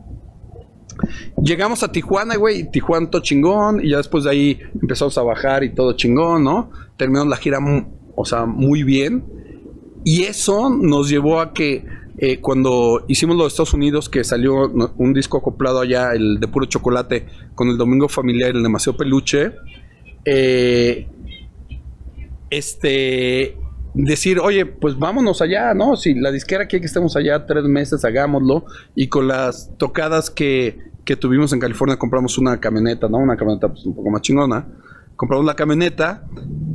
Llegamos a Tijuana, güey, Tijuana todo chingón, y ya después de ahí empezamos a bajar y todo chingón, ¿no? Terminamos la gira, o sea, muy bien. Y eso nos llevó a que eh, cuando hicimos los Estados Unidos, que salió un disco acoplado allá, el de puro chocolate, con el Domingo Familiar, el demasiado peluche, eh, este, decir, oye, pues vámonos allá, ¿no? Si la disquera quiere que estemos allá tres meses, hagámoslo. Y con las tocadas que, que tuvimos en California, compramos una camioneta, ¿no? Una camioneta pues, un poco más chingona. Compramos la camioneta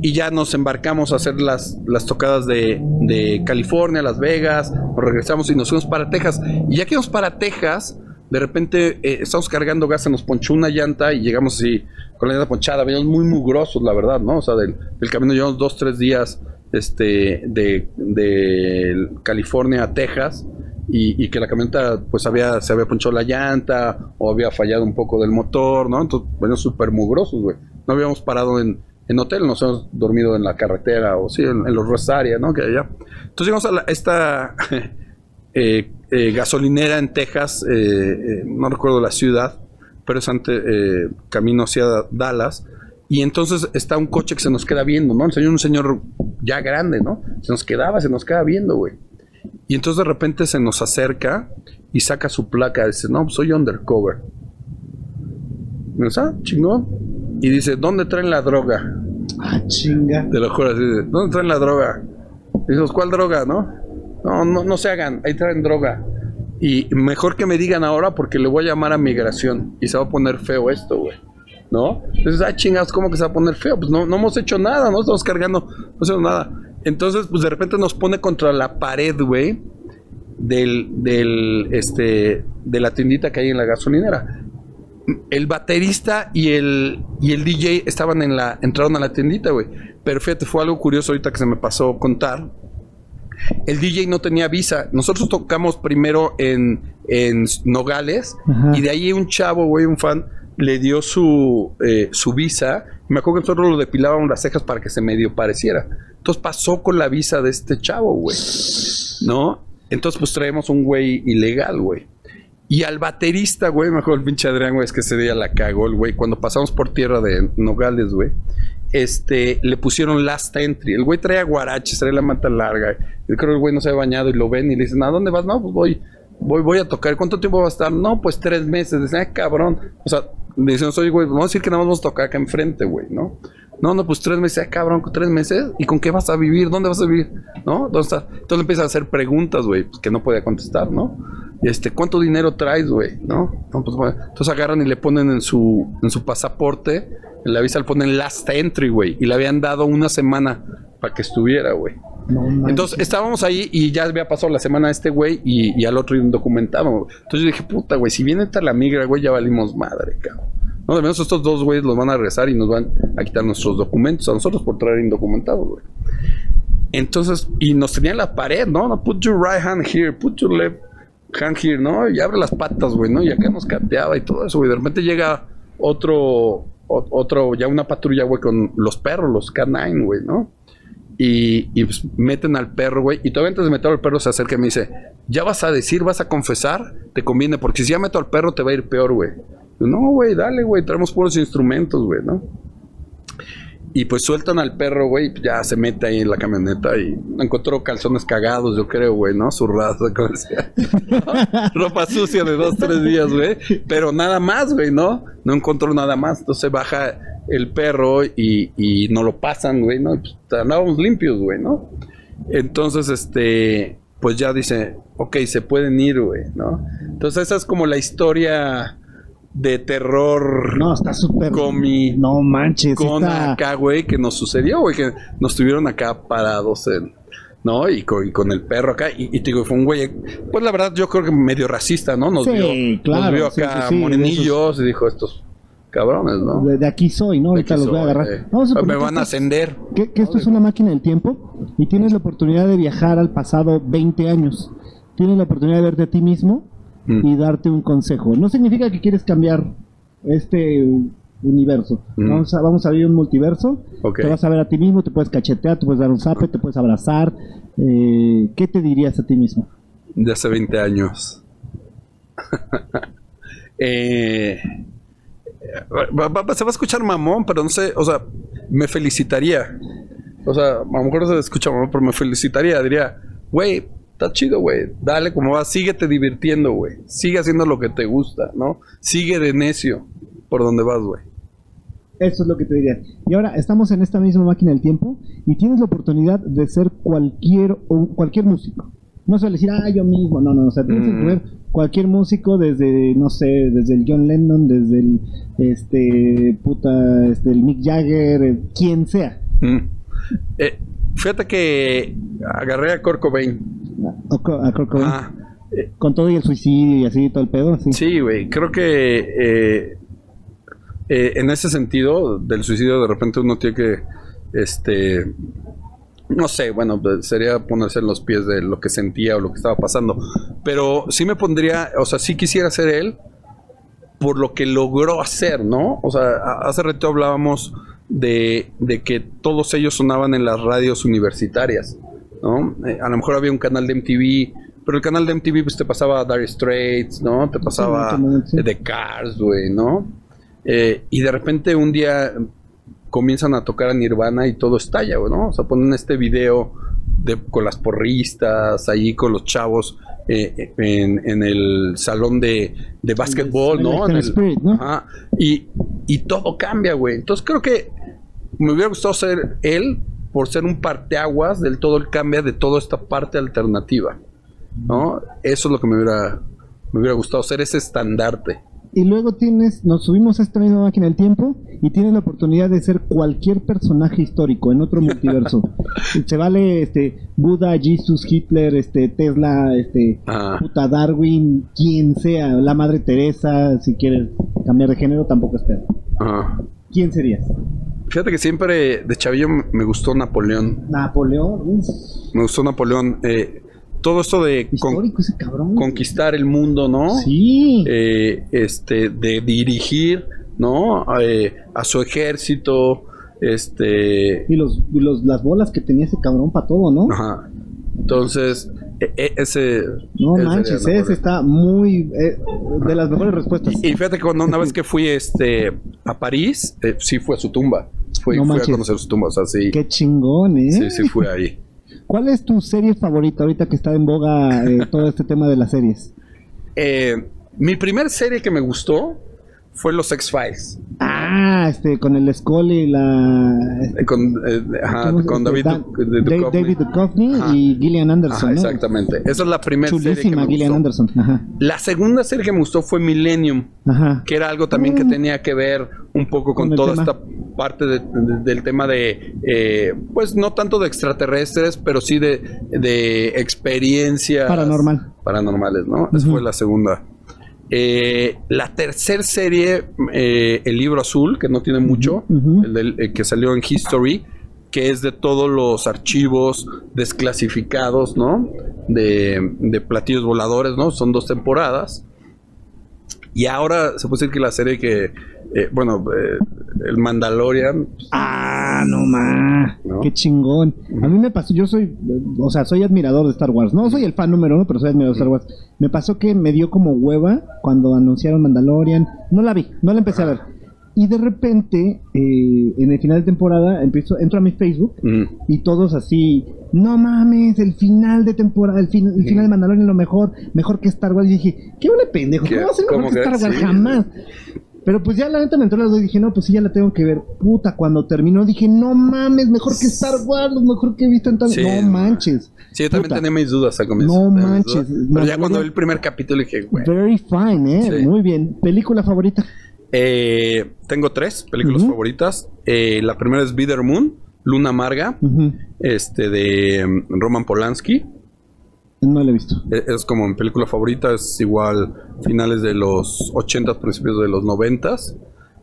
y ya nos embarcamos a hacer las, las tocadas de, de California, Las Vegas, nos regresamos y nos fuimos para Texas. Y ya que íbamos para Texas, de repente eh, estamos cargando gas, se nos ponchó una llanta y llegamos así con la llanta ponchada, veníamos muy mugrosos, la verdad, ¿no? O sea, del, del camino llevamos dos, tres días este, de, de California a Texas y, que la camioneta pues había, se había ponchado la llanta o había fallado un poco del motor, ¿no? Entonces, bueno, súper mugrosos, güey. No habíamos parado en, en hotel, nos hemos dormido en la carretera o sí, en, los Rosaria, ¿no? Que allá. Entonces llegamos a esta eh, eh, gasolinera en Texas, eh, no recuerdo la ciudad, pero es ante, camino hacia Dallas. Y entonces está un coche que se nos queda viendo, ¿no? El señor, un señor ya grande, ¿no? Se nos quedaba, se nos queda viendo, güey. Y entonces de repente se nos acerca y saca su placa. Dice, no, pues soy undercover. ¿Me ah, chingón. Y dice, ¿dónde traen la droga? Ah, chinga. Te lo juro, así ¿dónde traen la droga? Dices, ¿cuál droga, no? No, no, no se hagan, ahí traen droga. Y mejor que me digan ahora porque le voy a llamar a migración. Y se va a poner feo esto, güey. ¿no? Entonces, ah, chingados, ¿cómo que se va a poner feo? Pues no, no hemos hecho nada, no estamos cargando, no hacemos nada. Entonces, pues de repente nos pone contra la pared, güey, del, del, este, de la tiendita que hay en la gasolinera. El baterista y el, y el DJ estaban en la, entraron a la tiendita, güey. Pero fíjate, fue algo curioso ahorita que se me pasó contar. El DJ no tenía visa. Nosotros tocamos primero en, en Nogales y de ahí un chavo, güey, un fan, le dio su, eh, su visa. Me acuerdo que nosotros lo depilábamos las cejas para que se medio pareciera. Entonces pasó con la visa de este chavo, güey. ¿No? Entonces, pues traemos un güey ilegal, güey. Y al baterista, güey, mejor el pinche Adrián, güey, es que ese día la cagó el güey. Cuando pasamos por tierra de Nogales, güey, este, le pusieron last entry. El güey traía guaraches, traía la manta larga. Yo creo que el güey no se había bañado y lo ven y le dicen, ¿a dónde vas? No, pues voy, voy, voy a tocar. ¿Cuánto tiempo va a estar? No, pues tres meses. Dicen, ay, cabrón. O sea, dicen, oye, güey, vamos a decir que nada más vamos a tocar acá enfrente, güey, ¿no? No, no, pues tres meses, ah, cabrón, tres meses. ¿Y con qué vas a vivir? ¿Dónde vas a vivir? ¿No? ¿Dónde estás? Entonces le empiezan a hacer preguntas, güey, pues, que no puede contestar, ¿no? Este, ¿cuánto dinero traes, güey? ¿No? pues, bueno. Entonces agarran y le ponen en su, en su pasaporte, en la visa le ponen last entry, güey. Y le habían dado una semana para que estuviera, güey. Entonces estábamos ahí y ya había pasado la semana a este güey y, al otro indocumentado. Entonces yo dije, puta, güey, si viene esta la migra, güey, ya valimos madre, cabrón. No, de menos estos dos güeyes los van a regresar y nos van a quitar nuestros documentos a nosotros por traer indocumentados, güey. Entonces, y nos tenían la pared, ¿no? no put your right hand here, put your left hand here, ¿no? Y abre las patas, güey, ¿no? Y acá nos cateaba y todo eso, güey. De repente llega otro, otro, ya una patrulla, güey, con los perros, los K9, güey, ¿no? Y, y, pues meten al perro, güey. Y todavía antes de meter al perro se acerca y me dice, ¿ya vas a decir, vas a confesar? Te conviene, porque si ya meto al perro te va a ir peor, güey. No, güey, dale, güey, traemos puros instrumentos, güey, ¿no? Y pues sueltan al perro, güey, ya se mete ahí en la camioneta y encontró calzones cagados, yo creo, güey, ¿no? Zurrados, como decía. Ropa sucia de dos, tres días, güey. Pero nada más, güey, ¿no? No encontró nada más. Entonces baja el perro y, y no lo pasan, güey, ¿no? Pues andábamos limpios, güey, ¿no? Entonces, este, pues ya dice, ok, se pueden ir, güey, ¿no? Entonces esa es como la historia de terror. No, está súper. Con mi. No manches. Con está... acá, güey, que nos sucedió, güey, que nos tuvieron acá parados en. ¿No? Y con, y con el perro acá. Y, y, te digo, fue un güey. Pues la verdad, yo creo que medio racista, ¿no? Nos Sí, vio. claro, nos vio acá sí, morenillos y dijo, estos cabrones, ¿no? De, de aquí soy, ¿no? Ahorita los voy a agarrar. eh. Vamos a Me van a ascender. que, que esto es una máquina del tiempo y tienes la oportunidad de viajar al pasado 20 años. Tienes la oportunidad de verte a ti mismo Mm. y darte un consejo. No significa que quieres cambiar este universo. Mm. Vamos, a, vamos a abrir un multiverso. Te vas a ver a ti mismo, te puedes cachetear, te puedes dar un zape, te puedes abrazar. Eh, ¿Qué te dirías a ti mismo? de hace 20 años. Eh, va- va- se va a escuchar mamón, pero no sé, o sea, me felicitaría. O sea, a lo mejor se escucha mamón, pero me felicitaría. Diría, güey, está chido, güey. Dale como vas, síguete divirtiendo, güey. Sigue haciendo lo que te gusta, ¿no? Sigue de necio por donde vas, güey. Eso es lo que te diría. Y ahora estamos en esta misma máquina del tiempo y tienes la oportunidad de ser cualquier o cualquier músico. No suele decir, ah, yo mismo. No, no, o sea, tienes que Mm. escoger cualquier músico desde, no sé, desde el John Lennon, desde el, este, puta, este, el Mick Jagger, quien sea. Mm. Eh, fíjate que agarré a Kurt Cobain. A, a- a Kurt Cobain. Ah, eh, Con todo y el suicidio y así, todo el pedo. Sí. Sí, güey. Creo que eh, eh, en ese sentido del suicidio de repente uno tiene que, este, no sé, bueno, pues, sería ponerse en los pies de lo que sentía o lo que estaba pasando. Pero sí me pondría, o sea, sí quisiera ser él por lo que logró hacer, ¿no? O sea, hace rato hablábamos de, de que todos ellos sonaban en las radios universitarias, ¿no? Eh, a lo mejor había un canal de MTV, pero el canal de MTV pues te pasaba Dire Straits, ¿no? Te pasaba Sí, eh, The Cars, güey, ¿no? Eh, y de repente un día comienzan a tocar a Nirvana y todo estalla, güey, ¿no? O sea, ponen este video de, con las porristas, ahí con los chavos eh, en, en el salón de, de básquetbol, ¿no? Electric En el- Spirit, ¿no? Ajá. Y, y todo cambia, güey. Entonces creo que me hubiera gustado ser él por ser un parteaguas del todo el cambio de toda esta parte alternativa, ¿no? Eso es lo que me hubiera, me hubiera gustado, ser ese estandarte. Y luego tienes, nos subimos a esta misma máquina del tiempo y tienes la oportunidad de ser cualquier personaje histórico en otro multiverso. Se vale este Buda, Jesus, Hitler, este Tesla, este Ajá. puta Darwin, quien sea, la madre Teresa, si quieres cambiar de género tampoco es pedo. Ajá. ¿Quién serías? Fíjate que siempre de chavillo me gustó Napoleón. Napoleón, uf, Me gustó Napoleón. Eh, todo esto de con- histórico ese cabrón. conquistar el mundo, ¿no? Sí. Eh, este, de dirigir, ¿no? Eh, a su ejército, este, Y los, y los las bolas que tenía ese cabrón para todo, ¿no? ajá. Entonces, e- e- ese. No ese manches, ese está muy eh, de las mejores respuestas. Y, y fíjate que cuando una vez que fui este a París, eh, sí fue a su tumba. Fui, No fui a conocer su tumba, o sea, sí. Qué chingón, ¿eh? Sí, sí fui ahí. ¿Cuál es tu serie favorita ahorita que está en boga eh, todo este tema de las series? Mi primer serie que me gustó fue Los X-Files. Ah, este, con el Scully y la... Eh, Con, eh, ajá, ¿cómo se- con David, Dan-. David Duchovny y Gillian Anderson, Ajá, ¿no? exactamente. Esa es la primera serie que me Gillian gustó. Anderson. Ajá, La segunda serie que me gustó fue Millennium, ajá. que era algo también que Mm. tenía que ver un poco con, toda tema. esta parte de- de- del tema de, eh, pues no tanto de extraterrestres, pero sí de, de experiencias Paranormal. paranormales, ¿no? Esa fue la segunda. Eh, la tercera serie, eh, El Libro Azul, que no tiene mucho, el del- el que salió en History, que es de todos los archivos desclasificados, ¿no? De, de platillos voladores, ¿no? Son dos temporadas. Y ahora se puede decir que la serie que, eh, bueno, eh, el Mandalorian. Ah, no más. ¿No? Qué chingón. A mí me pasó, yo soy, o sea, soy admirador de Star Wars. No soy el fan número uno, pero soy admirador de Star Wars. Me pasó que me dio como hueva cuando anunciaron Mandalorian. No la vi, no la empecé a ver. Y de repente, eh, en el final de temporada, empiezo, entro a mi Facebook y todos así, no mames, el final de temporada, el, fin- el final de Mandalorian es lo mejor, mejor que Star Wars. Y dije, qué buena pendejo. ¿cómo va a ser mejor ¿Cómo que que? Star Wars? Sí. Jamás. Pero pues ya la neta me entró las dos y dije, no, pues sí, ya la tengo que ver. Puta, cuando terminó dije, no mames, mejor que Star Wars, lo mejor que he visto en tanto. Sí, no manches. Sí, yo también Puta. tenía mis dudas al comienzo. No manches. Pero ya cuando vi el primer capítulo dije, güey. Very fine, ¿eh? Sí. Muy bien. ¿Película favorita? Eh, tengo tres películas favoritas. Eh, la primera es Bitter Moon, Luna Amarga, este de mm, Roman Polanski. No la he visto. E- Es como mi película favorita, es igual finales de los 80, principios de los 90.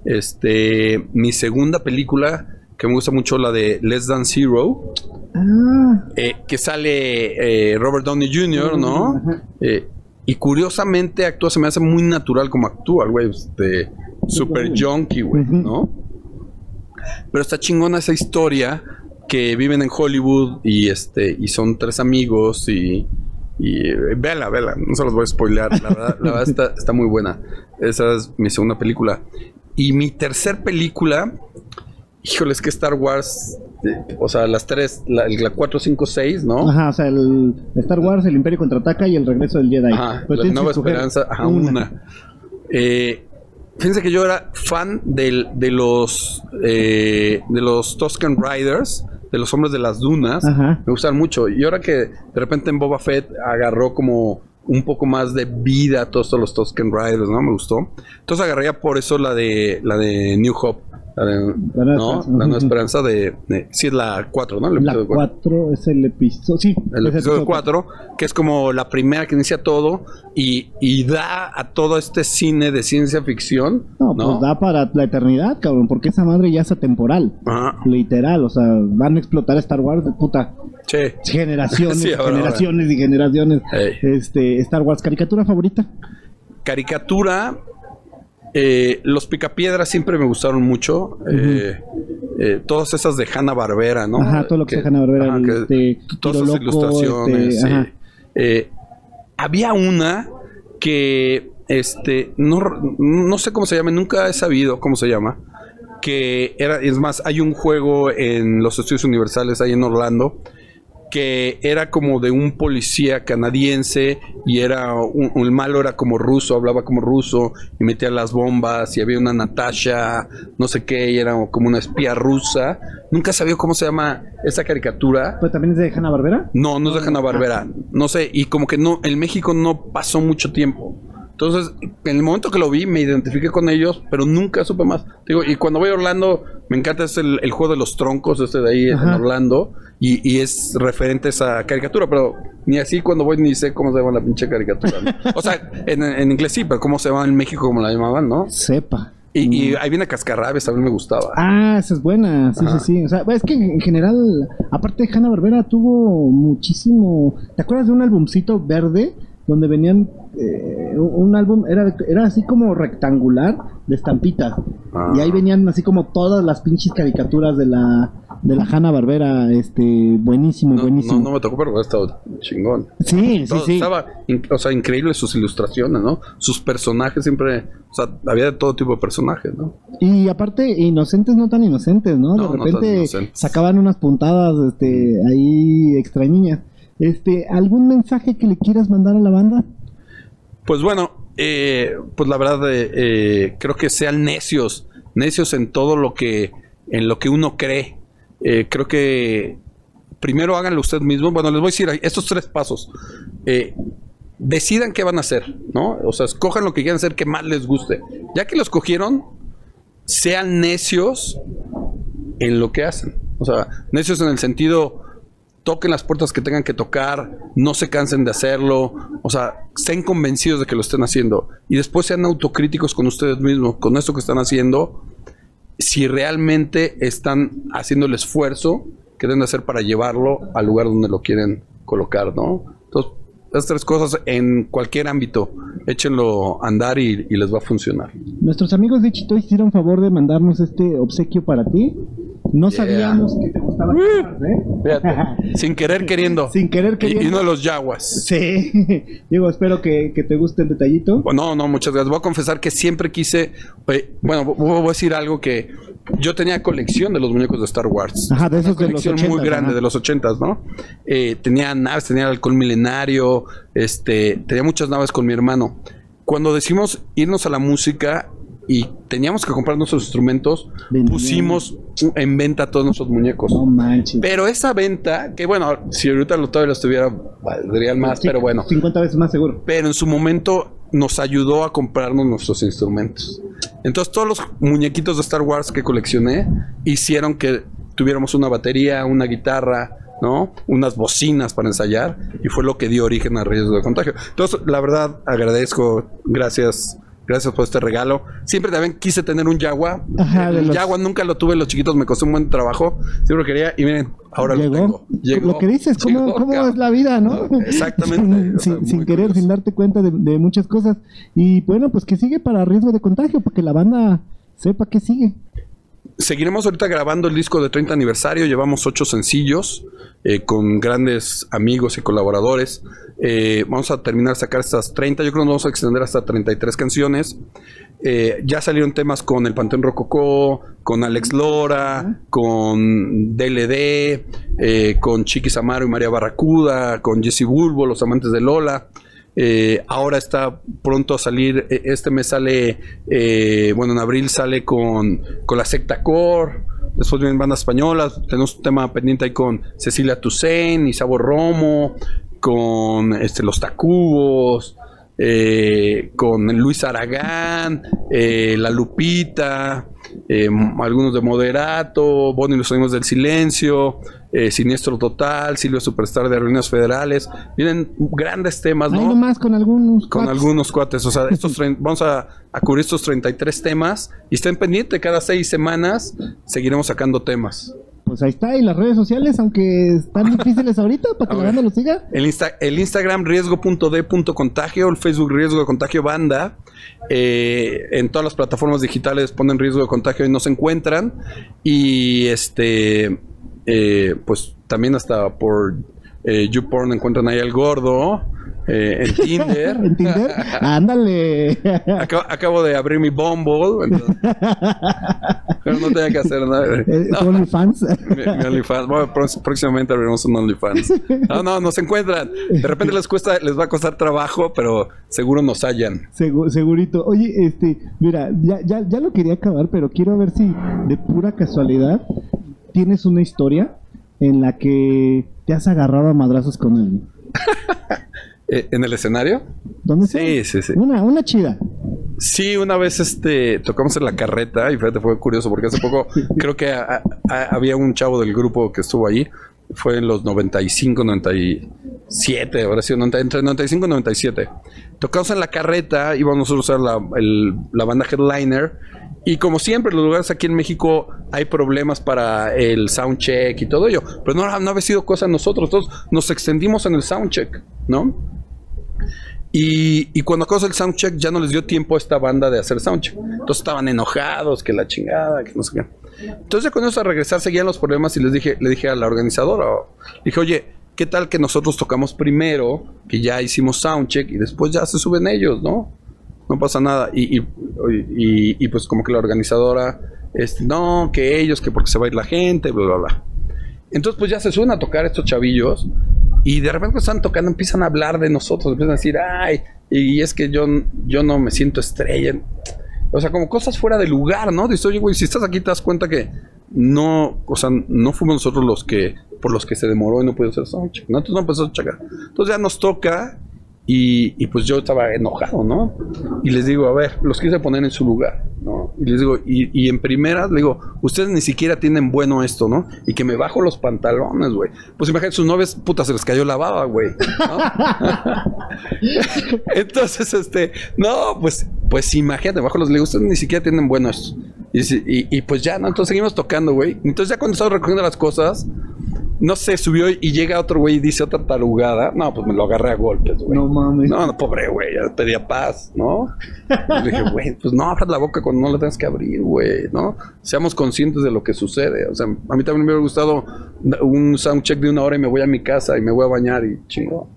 Este, mi segunda película, que me gusta mucho, la de Less Than Zero, Ah, eh, que sale eh, Robert Downey Jr., ¿no? Eh, y curiosamente actúa, se me hace muy natural como actúa, güey, este, super junkie, güey. ¿no? Pero está chingona esa historia que viven en Hollywood y este y son tres amigos y y eh, vela, vela, no se los voy a spoilear, la verdad, la verdad está, está muy buena. Esa es mi segunda película. Y mi tercer película, híjole, es que Star Wars, eh, o sea, las tres, la, la 4, 5, 6, ¿no? Ajá, o sea, el Star Wars, el Imperio contraataca y el regreso del Jedi. Ajá, Pero la nueva esperanza, ajá, una. Eh, fíjense que yo era fan del- de los eh, de los Tusken Riders, de los hombres de las dunas. Ajá. Me gustan mucho. Y ahora que de repente en Boba Fett agarró como un poco más de vida a todos los Tusken Riders, ¿no? Me gustó. Entonces agarraría por eso la de la de New Hope. Nueva ¿no? Ujú. Esperanza de, de- Sí, es la 4, ¿no? El La episodio cuatro. 4 es el episodio. Sí, El episodio 4, que es como la primera que inicia todo y, y da a todo este cine de ciencia ficción. No, No, pues da para la eternidad, cabrón, porque esa madre ya es atemporal. Ajá. Literal, o sea, van a explotar Star Wars de puta generaciones, Sí, ahora, generaciones y generaciones. Ey. Este, Star Wars, caricatura favorita. Caricatura. Eh, los picapiedras siempre me gustaron mucho. eh, eh, todas esas de Hanna Barbera, ¿no? Ajá, todo lo que ajá, el, que- este, todas Tiro esas ilustraciones. este, sí. Eh, había una que, este, no, no sé cómo se llama, nunca he sabido cómo se llama. Que era, es más, hay un juego en los estudios universales ahí en Orlando que era como de un policía canadiense y era un, malo era como ruso, hablaba como ruso y metía las bombas y había una Natasha, no sé qué, y era como una espía rusa. Nunca sabía cómo se llama esa caricatura. Pues también es de Hanna Barbera. No, no es de Hanna Barbera. No sé, y como que no, en México no pasó mucho tiempo. Entonces, en el momento que lo vi, me identifiqué con ellos, pero nunca supe más. Digo, y cuando voy a Orlando, me encanta es el, el juego de los troncos, este de ahí en Ajá. Orlando, y, y es referente a esa caricatura, pero ni así cuando voy ni sé cómo se llama la pinche caricatura. ¿no? O sea, en, en inglés sí, pero cómo se llama en México, como la llamaban, ¿no? Sepa. Y, y ahí viene Cascarrabias, también me gustaba. Ah, esa es buena, sí, Ajá. sí, sí. O sea, es que en general, aparte de Hanna Barbera, tuvo muchísimo. ¿Te acuerdas de un albumcito verde donde venían eh, un álbum era era así como rectangular de estampitas Ah. y ahí venían así como todas las pinches caricaturas de la de la Hanna Barbera, este, buenísimo, No, buenísimo. no, no me tocó, pero ha estado chingón. Sí, sí, Todo- sí. Estaba, o sea, increíble sus ilustraciones, ¿no? Sus personajes siempre, o sea, había de todo tipo de personajes, ¿no? Y aparte, inocentes no tan inocentes, ¿no? No, de repente sacaban unas puntadas este, ahí extrañiñas. Este, ¿Algún mensaje que le quieras mandar a la banda? Pues bueno, eh, pues la verdad, eh, eh, creo que sean necios, necios en todo lo que, en lo que uno cree. Eh, creo que primero háganlo ustedes mismos. Bueno, les voy a decir estos tres pasos. Eh, decidan qué van a hacer, ¿no? O sea, escojan lo que quieran hacer que más les guste. Ya que lo escogieron, sean necios en lo que hacen. O sea, necios en el sentido, toquen las puertas que tengan que tocar, no se cansen de hacerlo, o sea, estén convencidos de que lo estén haciendo y después sean autocríticos con ustedes mismos, con esto que están haciendo, si realmente están haciendo el esfuerzo que deben de hacer para llevarlo al lugar donde lo quieren colocar, ¿no? Entonces, esas tres cosas en cualquier ámbito, échenlo a andar y, y les va a funcionar. Nuestros amigos de Chito hicieron favor de mandarnos este obsequio para ti. No Yeah. sabíamos que te gustaba ¿eh? Fíjate, sin querer queriendo. Sin querer Y, uno de los yaguas. Sí. Digo, espero que, que te guste el detallito. No, no, muchas gracias. Voy a confesar que siempre quise. eh, bueno, vo- voy a decir algo que yo tenía colección de los muñecos de Star Wars. Ajá, de esos Una de los colección 80, muy grande de los ochentas, ¿no? Eh, tenía naves, tenía el alcohol milenario, este, tenía muchas naves con mi hermano. Cuando decimos irnos a la música y teníamos que comprar nuestros instrumentos, pusimos en venta todos nuestros muñecos. No manches. Pero esa venta, que bueno, si ahorita lo todavía los tuviera, valdrían más, Sí, pero bueno. 50 veces más seguro. Pero en su momento nos ayudó a comprarnos nuestros instrumentos. Entonces todos los muñequitos de Star Wars que coleccioné hicieron que tuviéramos una batería, una guitarra, ¿no? Unas bocinas para ensayar y fue lo que dio origen al riesgo de contagio. Entonces, la verdad, agradezco, gracias. Gracias por este regalo. Siempre también quise tener un. Ajá, el los- Jaguar nunca lo tuve, los chiquitos me costó un buen trabajo. Siempre quería y miren, ahora lo tengo. Llegó. Lo que dices, ¿cómo, Llegó, cómo cabrón. es la vida, no? No, exactamente. O sea, sin, querer, curioso. sin darte cuenta de, de muchas cosas. Y bueno, pues que sigue para riesgo de contagio, para que la banda sepa que sigue. Seguiremos ahorita grabando el disco de 30 aniversario. Llevamos ocho sencillos eh, con grandes amigos y colaboradores. Eh, vamos a terminar de sacar estas 30. Yo creo que nos vamos a extender hasta 33 canciones. Eh, ya salieron temas con el Panteón Rococó, con Alex Lora, con DLD, eh, con Chiquis Amaro y María Barracuda, con Jesse Bulbo, Los Amantes de Lola. Eh, ahora está pronto a salir, eh, este mes sale, eh, bueno, en abril sale con, con la secta Core, después vienen bandas españolas, tenemos un tema pendiente ahí con Cecilia Toussaint, Isabo Romo, con este, Los Tacubos, eh, con Luis Aragán, La Lupita, algunos de Moderato, Bonnie y los Sonidos del Silencio, eh, Siniestro Total, Silvio Superstar de Ruinas Federales. Vienen grandes temas, ¿no? nomás con algunos. Con cuates. algunos cuates. O sea, estos vamos a, a cubrir estos 33 temas y estén pendientes. Cada seis semanas seguiremos sacando temas. Pues ahí está, y las redes sociales, aunque están difíciles ahorita, para que la banda lo siga. El, Insta- el Instagram riesgo.d.contagio, el Facebook riesgo de contagio banda. Eh, en todas las plataformas digitales ponen riesgo de contagio y nos encuentran. Y este, eh, pues también hasta por eh, YouPorn encuentran ahí al gordo. eh, en Tinder. en Tinder. Ándale. Acabo, acabo de abrir mi Bumble. entonces- pero no tenía que hacer nada. Eh, No, OnlyFans. mi, mi OnlyFans. Bueno, pró- próximamente abriremos un OnlyFans. No, no, nos encuentran. De repente les cuesta, les va a costar trabajo, pero seguro nos hallan. Segu- segurito. Oye, este, mira, ya, ya, ya lo quería acabar, pero quiero ver si de pura casualidad tienes una historia en la que te has agarrado a madrazos con alguien. Eh, ¿En el escenario? ¿Dónde Sí, sí, sí. Una, una chida. Sí, una vez este tocamos en la carreta y fíjate, fue curioso porque hace poco creo que a- a- había un chavo del grupo que estuvo allí. Fue en los 95, 97, ahora sí, 90 entre 95 y 97. Tocamos en la carreta, íbamos nosotros a la, el- la banda headliner. Y como siempre, los lugares aquí en México hay problemas para el soundcheck y todo ello. Pero no, no había sido cosa nosotros. Todos nos extendimos en el soundcheck, ¿no? Y, y cuando acabó el soundcheck ya no les dio tiempo a esta banda de hacer soundcheck. Entonces estaban enojados, que la chingada, que no sé qué. Entonces cuando ellos a regresar seguían los problemas y les dije, le dije a la organizadora, dije, oye, ¿qué tal que nosotros tocamos primero, que ya hicimos soundcheck y después ya se suben ellos, ¿no? No pasa nada. Y, y, y- y, pues como que la organizadora, este, no, que ellos, que porque se va a ir la gente, bla, bla, bla. Entonces, pues ya se suben a tocar estos chavillos y de repente cuando están tocando empiezan a hablar de nosotros, empiezan a decir, ay, y es que yo, yo no me siento estrella. O sea, como cosas fuera de lugar, ¿no? Dices, oye, güey, si estás aquí te das cuenta que no, o sea, no fuimos nosotros los que, por los que se demoró y no pudo hacer soundcheck, ¿no? Entonces no empezó a checar. Entonces ya nos toca y, y pues yo estaba enojado, ¿no? Y les digo, a ver, los quise poner en su lugar, ¿no? Y les digo, y, y en primera, le digo, ustedes ni siquiera tienen bueno esto, ¿no? Y que me bajo los pantalones, güey. Pues imagínate, sus novias, puta, se les cayó la baba, güey. ¿no? Entonces, este, no, pues, pues imagínate, bajo los, le digo, ustedes ni siquiera tienen bueno esto. Y, y- pues ya, ¿no? Entonces seguimos tocando, güey. Entonces ya cuando estamos recogiendo las cosas, no sé, subió y llega otro güey y dice otra tarugada. No, pues me lo agarré a golpes, güey. No mames. No, no, pobre güey, ya pedía paz, ¿no? Y le dije, güey, pues no abras la boca cuando no la tengas que abrir, güey, ¿no? Seamos conscientes de lo que sucede. O sea, a mí también me hubiera gustado un soundcheck de una hora y me voy a mi casa y me voy a bañar y chingo.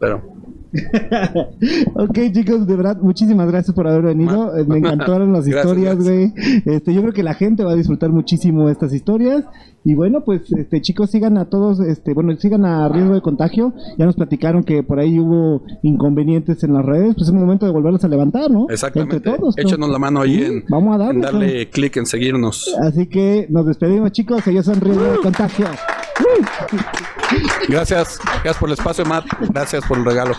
Pero ok, chicos, de verdad, muchísimas gracias por haber venido. Me encantaron las Gracias, historias, güey. Este, yo creo que la gente va a disfrutar muchísimo estas historias. Y bueno, pues, este, chicos, sigan a todos, este, bueno, sigan a riesgo de contagio. Ya nos platicaron que por ahí hubo inconvenientes en las redes. Pues es momento de volverlos a levantar, ¿no? exactamente. Entre todos. ¿no? Échanos la mano ahí en, Vamos a darle, en darle clic en seguirnos. Así que nos despedimos, chicos. Ellos son riesgo de contagio. Gracias. Gracias por el espacio, Matt. Gracias por el regalo.